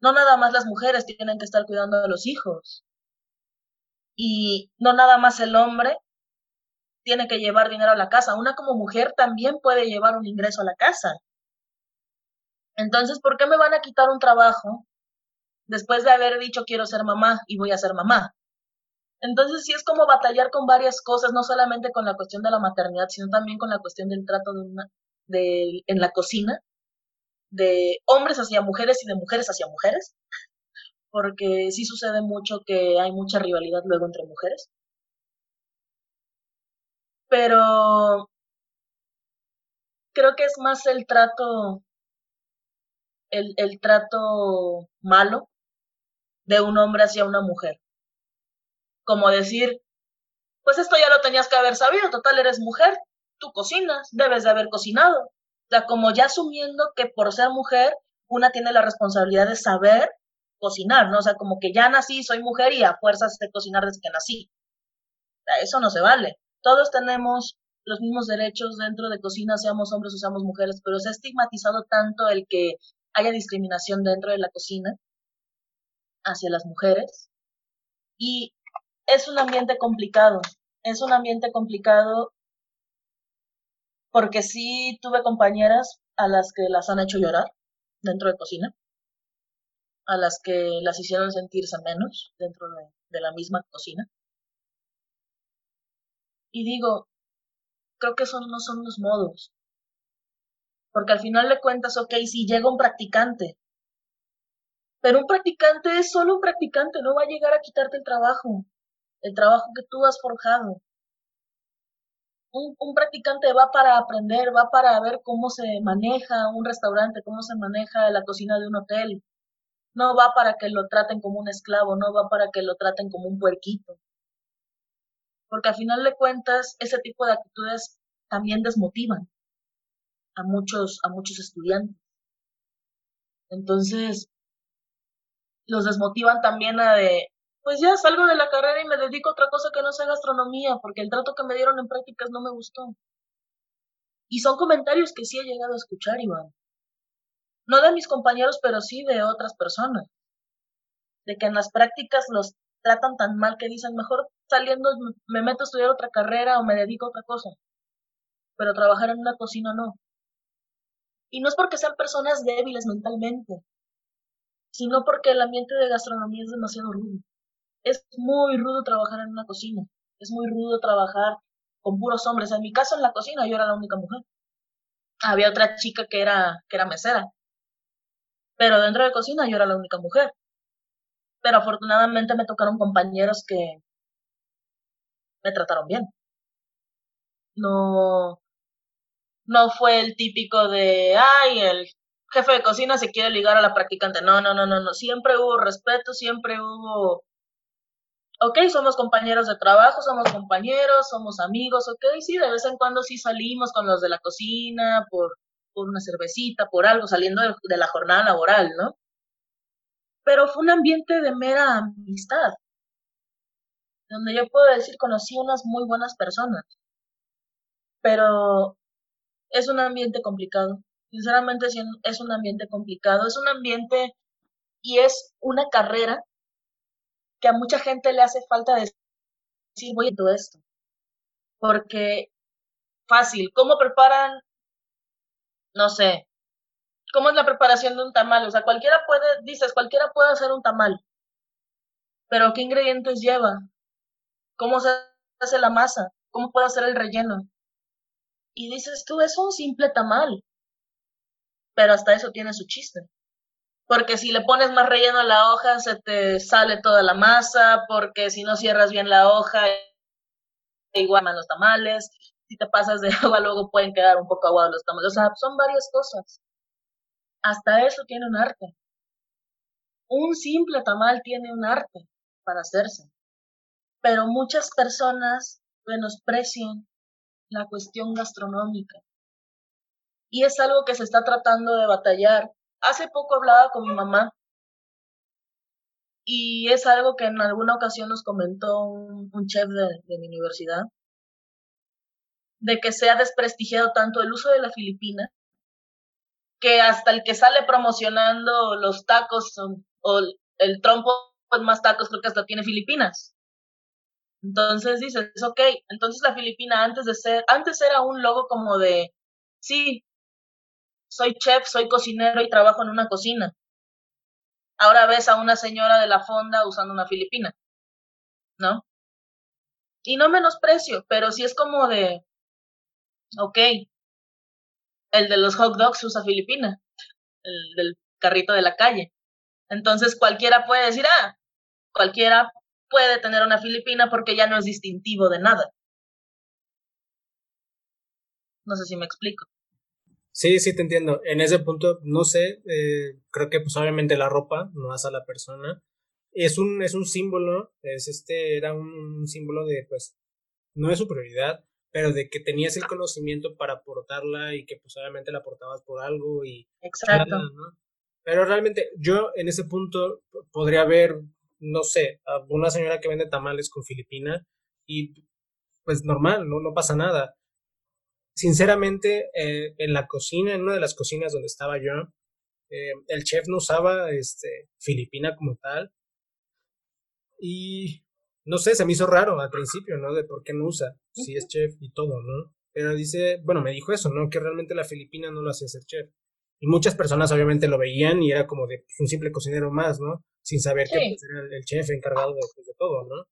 No nada más las mujeres tienen que estar cuidando a los hijos. Y no nada más el hombre tiene que llevar dinero a la casa. Una como mujer también puede llevar un ingreso a la casa. Entonces, ¿por qué me van a quitar un trabajo después de haber dicho quiero ser mamá y voy a ser mamá? Entonces, sí es como batallar con varias cosas, no solamente con la cuestión de la maternidad, sino también con la cuestión del trato de una, de, en la cocina, de hombres hacia mujeres y de mujeres hacia mujeres, porque sí sucede mucho que hay mucha rivalidad luego entre mujeres. Pero creo que es más el trato, el, el trato malo de un hombre hacia una mujer. Como decir, pues esto ya lo tenías que haber sabido, total eres mujer, tú cocinas, debes de haber cocinado. Sea, como ya asumiendo que por ser mujer, una tiene la responsabilidad de saber cocinar, ¿no? O sea, como que ya nací, soy mujer y a fuerzas de cocinar desde que nací. Eso no se vale. Todos tenemos los mismos derechos dentro de cocina, seamos hombres o seamos mujeres, pero se ha estigmatizado tanto el que haya discriminación dentro de la cocina hacia las mujeres. Y es un ambiente complicado, es un ambiente complicado porque sí tuve compañeras a las que las han hecho llorar dentro de cocina, a las que las hicieron sentirse menos dentro de, la misma cocina. Y digo, creo que esos no son los modos. Porque al final le cuentas, ok, si llega un practicante, pero un practicante es solo un practicante, no va a llegar a quitarte el trabajo, el trabajo que tú has forjado un, practicante va para aprender, va para ver cómo se maneja un restaurante, cómo se maneja la cocina de un hotel. No va para que lo traten como un esclavo, no va para que lo traten como un puerquito. Porque al final de cuentas, ese tipo de actitudes también desmotivan a muchos, a muchos estudiantes. Entonces, los desmotivan también a de, pues ya salgo de la carrera y me dedico a otra cosa que no sea gastronomía, porque el trato que me dieron en prácticas no me gustó. Y son comentarios que sí he llegado a escuchar, Iván. No de mis compañeros, pero sí de otras personas. De que en las prácticas los tratan tan mal que dicen, mejor saliendo me meto a estudiar otra carrera o me dedico a otra cosa. Pero trabajar en una cocina no. Y no es porque sean personas débiles mentalmente, sino porque el ambiente de gastronomía es demasiado rudo es muy rudo trabajar en una cocina, es muy rudo trabajar con puros hombres. En mi caso, en la cocina, yo era la única mujer. Había otra chica que era, que era mesera, pero dentro de cocina yo era la única mujer. Pero afortunadamente me tocaron compañeros que me trataron bien. No, no fue el típico de, ay, el jefe de cocina se quiere ligar a la practicante. No, no, no, no, no. Siempre hubo respeto, siempre hubo ok, somos compañeros de trabajo, somos compañeros, somos amigos, ok, sí, de vez en cuando sí salimos con los de la cocina por, por una cervecita, por algo, saliendo de, la jornada laboral, ¿no? Pero fue un ambiente de mera amistad, donde yo puedo decir conocí unas muy buenas personas, pero es un ambiente complicado, sinceramente es un ambiente complicado, es un ambiente y es una carrera que a mucha gente le hace falta decir, voy a todo esto. Porque, fácil, ¿cómo preparan? No sé, ¿cómo es la preparación de un tamal? O sea, cualquiera puede, dices, cualquiera puede hacer un tamal. Pero ¿qué ingredientes lleva? ¿Cómo se hace la masa? ¿Cómo puedo hacer el relleno? Y dices tú, es un simple tamal. Pero hasta eso tiene su chiste porque si le pones más relleno a la hoja se te sale toda la masa, porque si no cierras bien la hoja, igual los tamales, si te pasas de agua luego pueden quedar un poco aguados los tamales, o sea, son varias cosas. Hasta eso tiene un arte. Un simple tamal tiene un arte para hacerse. pero muchas personas menosprecian la cuestión gastronómica. Y es algo que se está tratando de batallar. Hace poco hablaba con mi mamá y es algo que en alguna ocasión nos comentó un, chef de, mi universidad, de que se ha desprestigiado tanto el uso de la filipina, que hasta el que sale promocionando los tacos o el trompo con más tacos creo que hasta tiene Filipinas. Entonces dices, ok, entonces la Filipina antes de ser, antes era un logo como de, sí, soy chef, soy cocinero y trabajo en una cocina. Ahora ves a una señora de la fonda usando una Filipina, ¿no? Y no menosprecio, pero sí es como de, ok, el de los hot dogs usa Filipina, el del carrito de la calle. Entonces cualquiera puede decir, ah, cualquiera puede tener una filipina porque ya no es distintivo de nada. No sé si me explico. Sí, sí, te entiendo. En ese punto, no sé, eh, creo que pues obviamente la ropa no hace a la persona. Es un, es un símbolo, es este, era un, símbolo de, pues, no es su prioridad, pero de que tenías el conocimiento para portarla y que pues obviamente la portabas por algo y... Exacto. Pero realmente yo en ese punto podría ver no sé, una señora que vende tamales con Filipina y pues normal, no, no pasa nada. Sinceramente, eh, en la cocina, en una de las cocinas donde estaba yo, eh, el chef no usaba este, Filipina como tal. Y no sé, se me hizo raro al principio, ¿no? De por qué no usa, si es chef y todo, ¿no? Pero dice, bueno, me dijo eso, ¿no? Que realmente la Filipina no lo hacía ser chef. Y muchas personas obviamente lo veían y era como de pues, un simple cocinero más, ¿no? Sin saber que pues, era el chef encargado de, pues, de, todo, ¿no?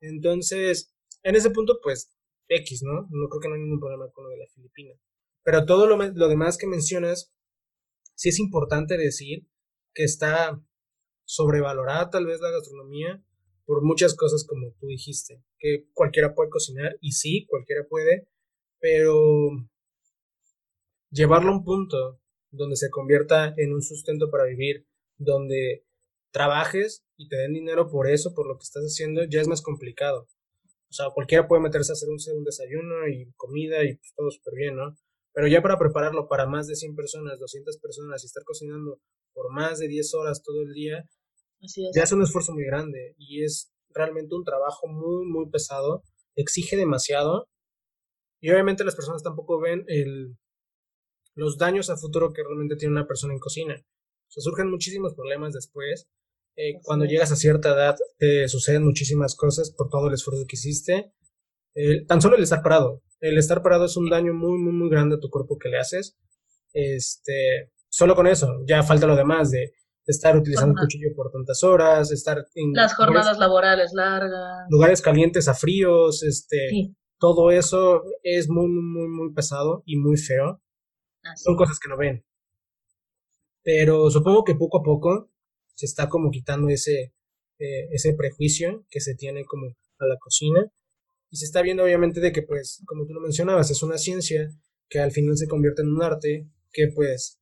Entonces, en ese punto, pues, X, ¿no? No creo que no hay ningún problema con lo de la Filipina. Pero todo lo, lo demás que mencionas, sí es importante decir que está sobrevalorada tal vez la gastronomía por muchas cosas como tú dijiste, que cualquiera puede cocinar y sí, cualquiera puede, pero llevarlo a un punto donde se convierta en un sustento para vivir, donde trabajes y te den dinero por eso, por lo que estás haciendo, ya es más complicado. O sea, cualquiera puede meterse a hacer un, desayuno y comida y pues todo súper bien, ¿no? Pero ya para prepararlo para más de 100 personas, 200 personas y estar cocinando por más de 10 horas todo el día, ya es un esfuerzo muy grande y es realmente un trabajo muy, muy pesado, exige demasiado y obviamente las personas tampoco ven el, los daños a futuro que realmente tiene una persona en cocina. O sea, surgen muchísimos problemas después. Eh, cuando llegas a cierta edad te suceden muchísimas cosas por todo el esfuerzo que hiciste. tan solo el estar parado. El estar parado es un daño muy, muy, muy grande a tu cuerpo que le haces. Este, solo con eso, ya falta lo demás de, estar utilizando el cuchillo por tantas horas, estar en las jornadas laborales largas, lugares calientes a fríos, este, todo eso es muy, muy, muy pesado y muy feo. Son cosas que no ven. Pero supongo que poco a poco se está como quitando ese, eh, ese prejuicio que se tiene como a la cocina. Y se está viendo obviamente de que, pues, como tú lo mencionabas, es una ciencia que al final se convierte en un arte que, pues,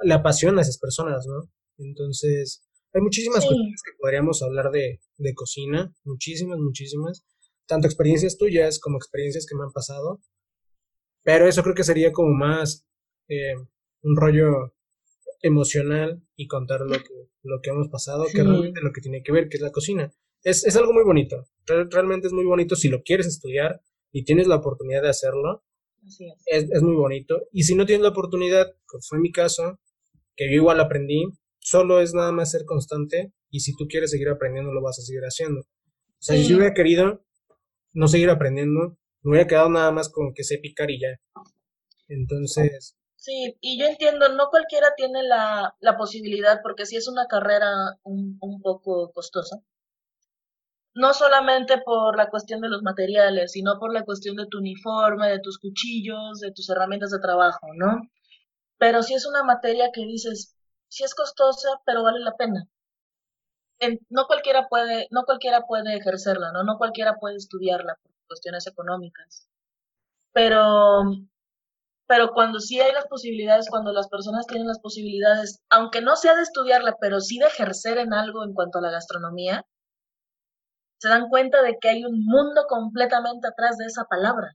le apasiona a esas personas, ¿no? Entonces, hay muchísimas cosas que podríamos hablar de, de cocina, muchísimas, muchísimas, tanto experiencias tuyas como experiencias que me han pasado, pero eso creo que sería como más eh, un rollo emocional y contar lo que, lo que hemos pasado, que realmente lo que tiene que ver, que es la cocina. Es, es algo muy bonito, realmente es muy bonito si lo quieres estudiar y tienes la oportunidad de hacerlo. es. Es, muy bonito. Y si no tienes la oportunidad, como fue mi caso, que yo igual aprendí, solo es nada más ser constante y si tú quieres seguir aprendiendo, lo vas a seguir haciendo. O sea, si yo hubiera querido no seguir aprendiendo, me hubiera quedado nada más con que sé picar y ya. Entonces, Sí, y yo entiendo, no cualquiera tiene la, la posibilidad, porque sí es una carrera un, un poco costosa. No solamente por la cuestión de los materiales, sino por la cuestión de tu uniforme, de tus cuchillos, de tus herramientas de trabajo, ¿no? Pero sí es una materia que dices, sí es costosa, pero vale la pena. no cualquiera puede, no cualquiera puede ejercerla, ¿no? No cualquiera puede estudiarla por cuestiones económicas. Pero pero cuando sí hay las posibilidades, cuando las personas tienen las posibilidades, aunque no sea de estudiarla, pero sí de ejercer en algo en cuanto a la gastronomía, se dan cuenta de que hay un mundo completamente atrás de esa palabra.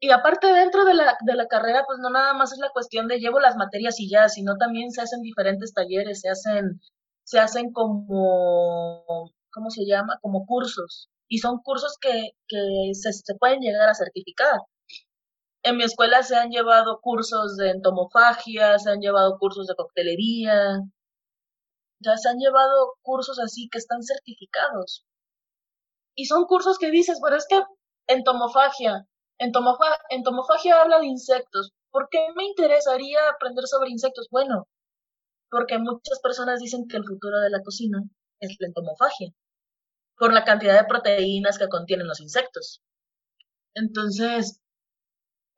Y aparte dentro de la, de la carrera, pues no nada más es la cuestión de llevo las materias y ya, sino también se hacen diferentes talleres, se hacen, se hacen como, ¿cómo se llama? Como cursos. Y son cursos que, que se, se pueden llegar a certificar. En mi escuela se han llevado cursos de entomofagia, se han llevado cursos de coctelería, ya se han llevado cursos así que están certificados. Y son cursos que dices, bueno, es que entomofagia, entomofagia habla de insectos. ¿Por qué me interesaría aprender sobre insectos? Bueno, porque muchas personas dicen que el futuro de la cocina es la entomofagia, por la cantidad de proteínas que contienen los insectos. Entonces,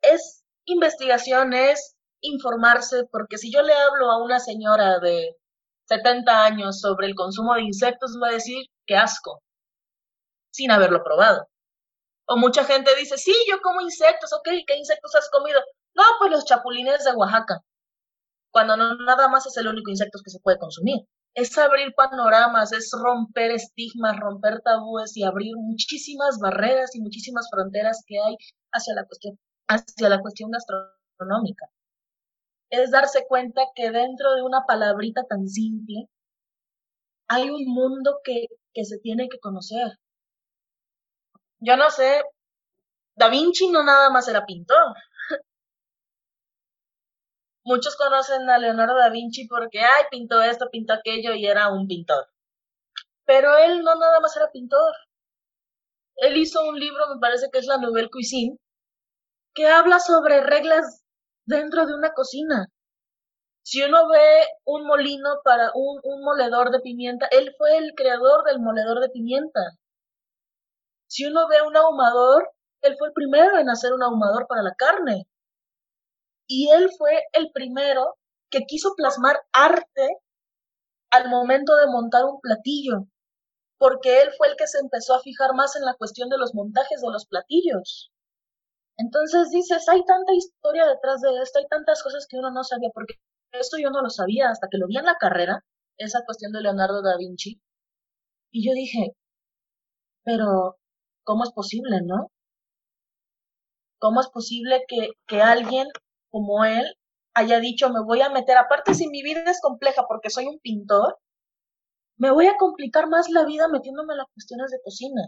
es investigación, es informarse, porque si yo le hablo a una señora de 70 años sobre el consumo de insectos, va a decir que asco, sin haberlo probado. O mucha gente dice, sí, yo como insectos, ok, ¿qué insectos has comido? No, pues los chapulines de Oaxaca. Cuando no nada más es el único insecto que se puede consumir. Es abrir panoramas, es romper estigmas, romper tabúes y abrir muchísimas barreras y muchísimas fronteras que hay hacia la cuestión, hacia la cuestión gastronómica. Es darse cuenta que dentro de una palabrita tan simple hay un mundo que, que se tiene que conocer yo no sé, Da Vinci no nada más era pintor. Muchos conocen a Leonardo da Vinci porque, ay, pintó esto, pintó aquello y era un pintor. Pero él no nada más era pintor. Él hizo un libro, me parece que es la Nouvelle Cuisine, que habla sobre reglas dentro de una cocina. Si uno ve un molino para un, un moledor de pimienta, él fue el creador del moledor de pimienta. Si uno ve un ahumador, él fue el primero en hacer un ahumador para la carne. Y él fue el primero que quiso plasmar arte al momento de montar un platillo, porque él fue el que se empezó a fijar más en la cuestión de los montajes de los platillos. Entonces dices, hay tanta historia detrás de esto, hay tantas cosas que uno no sabía, porque esto yo no lo sabía hasta que lo vi en la carrera, esa cuestión de Leonardo da Vinci. Y yo dije, pero ¿Cómo es posible, no? ¿Cómo es posible que, que alguien como él haya dicho, me voy a meter, aparte si mi vida es compleja porque soy un pintor, me voy a complicar más la vida metiéndome en las cuestiones de cocina.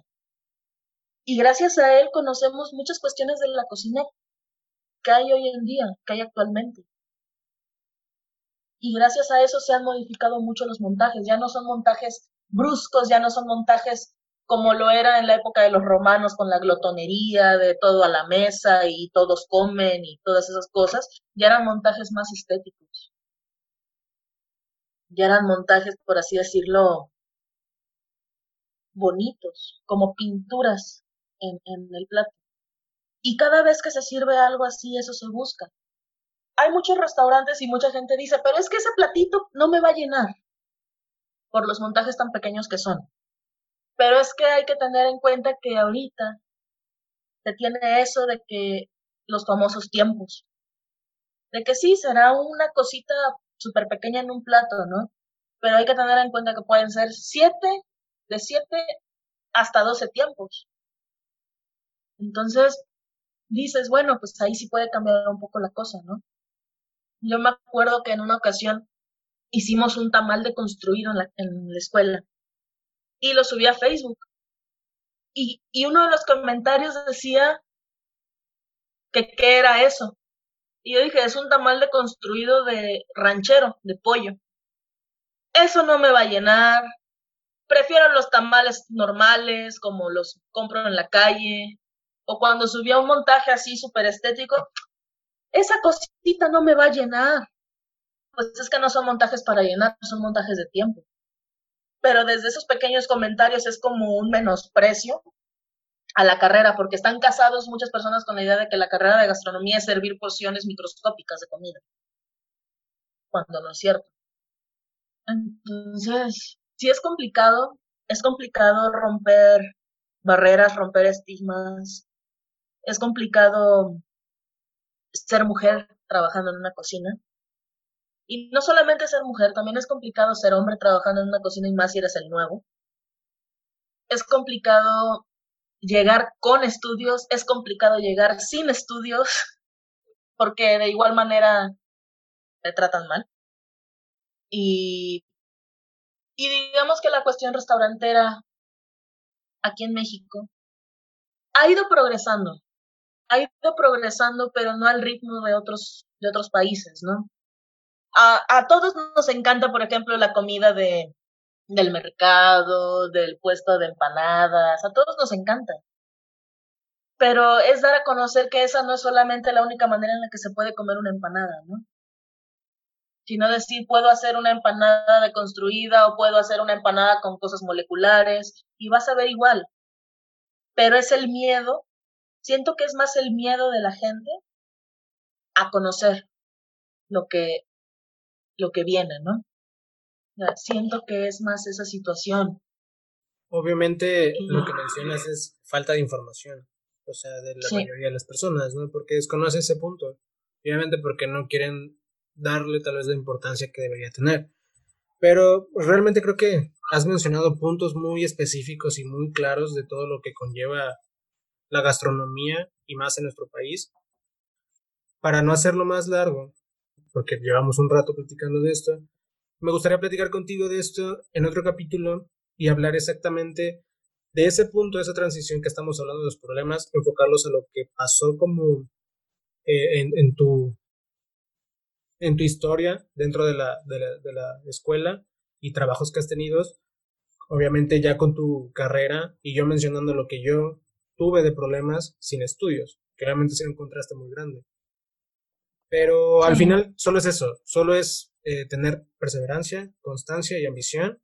Y gracias a él conocemos muchas cuestiones de la cocina que hay hoy en día, que hay actualmente. Y gracias a eso se han modificado mucho los montajes. Ya no son montajes bruscos, ya no son montajes como lo era en la época de los romanos con la glotonería, de todo a la mesa y todos comen y todas esas cosas, ya eran montajes más estéticos. Ya eran montajes, por así decirlo, bonitos, como pinturas en, el plato. Y cada vez que se sirve algo así, eso se busca. Hay muchos restaurantes y mucha gente dice, pero es que ese platito no me va a llenar por los montajes tan pequeños que son. Pero es que hay que tener en cuenta que ahorita se tiene eso de que los famosos tiempos. De que sí, será una cosita súper pequeña en un plato, ¿no? Pero hay que tener en cuenta que pueden ser siete, de siete hasta doce tiempos. Entonces, dices, bueno, pues ahí sí puede cambiar un poco la cosa, ¿no? Yo me acuerdo que en una ocasión hicimos un tamal deconstruido en la, en la escuela y lo subí a Facebook. Y, y uno de los comentarios decía que qué era eso. Y yo dije, es un tamal de construido de ranchero, de pollo. Eso no me va a llenar. Prefiero los tamales normales, como los compro en la calle. O cuando subí a un montaje así súper estético, esa cosita no me va a llenar. Pues es que no son montajes para llenar, son montajes de tiempo pero desde esos pequeños comentarios es como un menosprecio a la carrera, porque están casados muchas personas con la idea de que la carrera de gastronomía es servir porciones microscópicas de comida, cuando no es cierto. Entonces, sí es complicado, es complicado romper barreras, romper estigmas, es complicado ser mujer trabajando en una cocina, y no solamente ser mujer, también es complicado ser hombre trabajando en una cocina y más si eres el nuevo. es complicado llegar con estudios, es complicado llegar sin estudios, porque de igual manera te tratan mal. Y, y digamos que la cuestión restaurantera aquí en México ha ido progresando, ha ido progresando, pero no al ritmo de otros, de otros países, ¿no? A, a todos nos encanta, por ejemplo, la comida de, del mercado, del puesto de empanadas, a todos nos encanta. Pero es dar a conocer que esa no es solamente la única manera en la que se puede comer una empanada, ¿no? Sino decir, puedo hacer una empanada deconstruida o puedo hacer una empanada con cosas moleculares y vas a ver igual. Pero es el miedo, siento que es más el miedo de la gente a conocer lo que, lo que viene, ¿no? Siento que es más esa situación. Obviamente lo que mencionas es falta de información, o sea, de la mayoría de las personas, ¿no? Porque desconoce ese punto. Obviamente porque no quieren darle tal vez la importancia que debería tener. Pero pues, realmente creo que has mencionado puntos muy específicos y muy claros de todo lo que conlleva la gastronomía y más en nuestro país. Para no hacerlo más largo, porque llevamos un rato platicando de esto, me gustaría platicar contigo de esto en otro capítulo y hablar exactamente de ese punto, de esa transición que estamos hablando de los problemas, enfocarlos a lo que pasó como eh, en, tu, en tu historia dentro de, la, de la escuela y trabajos que has tenido, obviamente ya con tu carrera y yo mencionando lo que yo tuve de problemas sin estudios, que realmente es un contraste muy grande. Pero al final solo es eso, solo es eh, tener perseverancia, constancia y ambición.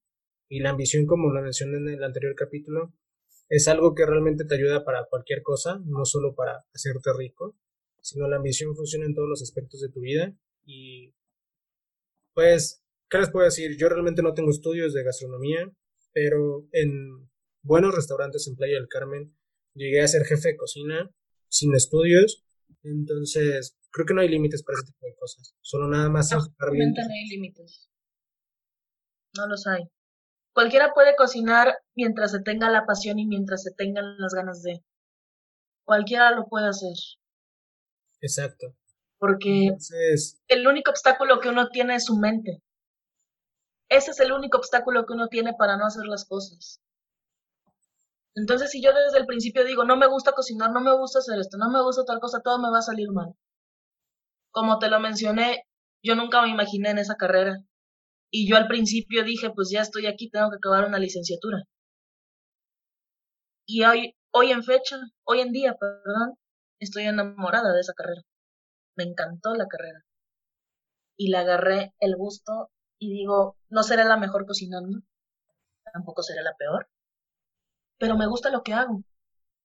Y la ambición, como lo mencioné en el anterior capítulo, es algo que realmente te ayuda para cualquier cosa, no solo para hacerte rico, sino la ambición funciona en todos los aspectos de tu vida. Y pues, ¿qué les puedo decir? Yo realmente no tengo estudios de gastronomía, pero en buenos restaurantes en Playa del Carmen llegué a ser jefe de cocina sin estudios. Entonces, creo que no hay límites para ese tipo de cosas. Solo nada más no, bien. No hay límites. No los hay. Cualquiera puede cocinar mientras se tenga la pasión y mientras se tengan las ganas de. Cualquiera lo puede hacer. Exacto. Porque el único obstáculo que uno tiene es su mente. Ese es el único obstáculo que uno tiene para no hacer las cosas. Entonces, si yo desde el principio digo, no me gusta cocinar, no me gusta hacer esto, no me gusta tal cosa, todo me va a salir mal como te lo mencioné, yo nunca me imaginé en esa carrera. Y yo al principio dije, pues ya estoy aquí, tengo que acabar una licenciatura. Y hoy, hoy en fecha, hoy en día, perdón, estoy enamorada de esa carrera. Me encantó la carrera. Y le agarré el gusto y digo, no seré la mejor cocinando, tampoco seré la peor, pero me gusta lo que hago.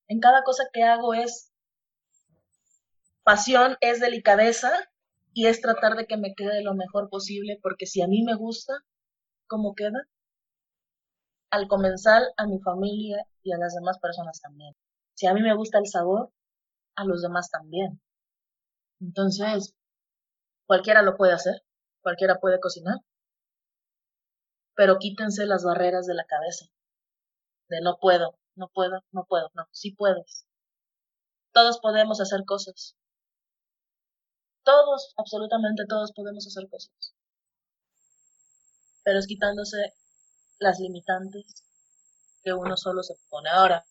En cada cosa que hago es Pasión es delicadeza y es tratar de que me quede lo mejor posible, porque si a mí me gusta, ¿cómo queda? Al comenzar a mi familia y a las demás personas también. Si a mí me gusta el sabor, a los demás también. Entonces, cualquiera lo puede hacer, cualquiera puede cocinar, pero quítense las barreras de la cabeza, de no puedo, no puedo, no puedo, no, sí puedes. Todos podemos hacer cosas, todos, absolutamente todos podemos hacer cosas. Pero es quitándose las limitantes que uno solo se pone. Ahora,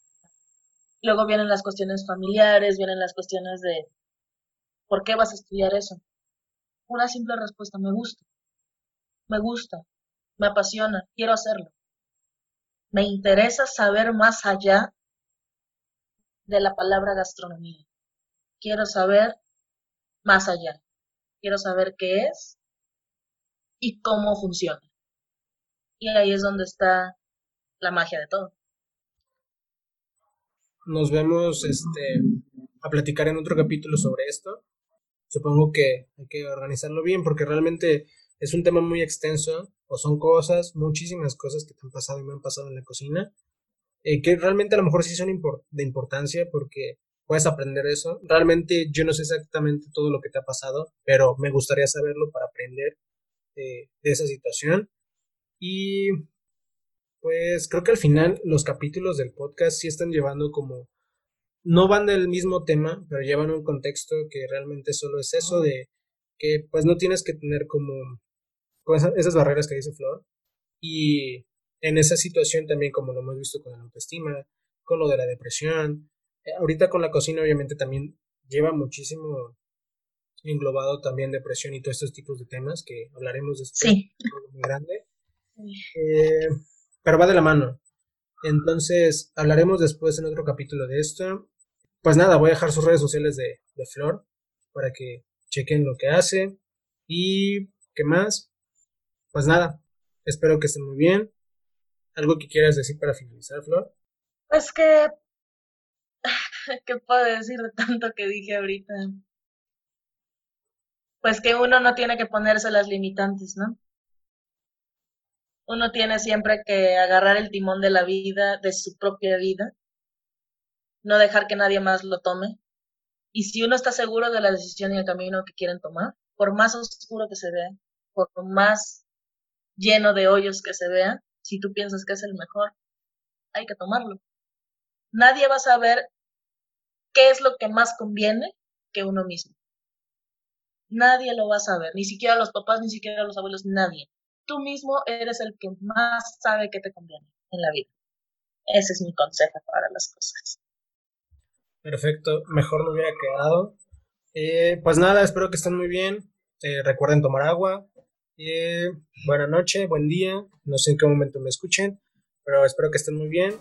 luego vienen las cuestiones familiares, vienen las cuestiones de ¿por qué vas a estudiar eso? Una simple respuesta, me gusta. Me gusta, me apasiona, quiero hacerlo. Me interesa saber más allá de la palabra gastronomía. Quiero saber más allá. Quiero saber qué es y cómo funciona. Y ahí es donde está la magia de todo. Nos vemos este, a platicar en otro capítulo sobre esto. Supongo que hay que organizarlo bien porque realmente es un tema muy extenso o son cosas, muchísimas cosas que te han pasado y me han pasado en la cocina, eh, que realmente a lo mejor sí son de importancia porque puedes aprender eso. Realmente yo no sé exactamente todo lo que te ha pasado, pero me gustaría saberlo para aprender de, esa situación. Y Pues creo que al final los capítulos del podcast sí están llevando como no van del mismo tema, pero llevan un contexto que realmente solo es eso de que pues no tienes que tener como esas barreras que dice Flor y en esa situación también como lo hemos visto con la autoestima, con lo de la depresión, eh, ahorita con la cocina obviamente también lleva muchísimo englobado también depresión y todos estos tipos de temas que hablaremos de sí. muy grande. Eh, pero va de la mano. Entonces, hablaremos después en otro capítulo de esto. Pues nada, voy a dejar sus redes sociales de, de Flor para que chequen lo que hace. Y, ¿qué más? Pues nada, espero que estén muy bien. ¿Algo que quieras decir para finalizar, Flor? Pues que... ¿Qué puedo decir de tanto que dije ahorita? Pues que uno no tiene que ponerse las limitantes, ¿no? Uno tiene siempre que agarrar el timón de la vida, de su propia vida, no dejar que nadie más lo tome. Y si uno está seguro de la decisión y el camino que quieren tomar, por más oscuro que se vea, por más lleno de hoyos que se vea, si tú piensas que es el mejor, hay que tomarlo. Nadie va a saber qué es lo que más conviene que uno mismo. Nadie lo va a saber, ni siquiera los papás, ni siquiera los abuelos, nadie. Tú mismo eres el que más sabe qué te conviene en la vida. Ese es mi consejo para las cosas. Perfecto, mejor no hubiera quedado. Eh, pues nada, espero que estén muy bien. Eh, recuerden tomar agua. Eh, buena noche, buen día. No sé en qué momento me escuchen, pero espero que estén muy bien.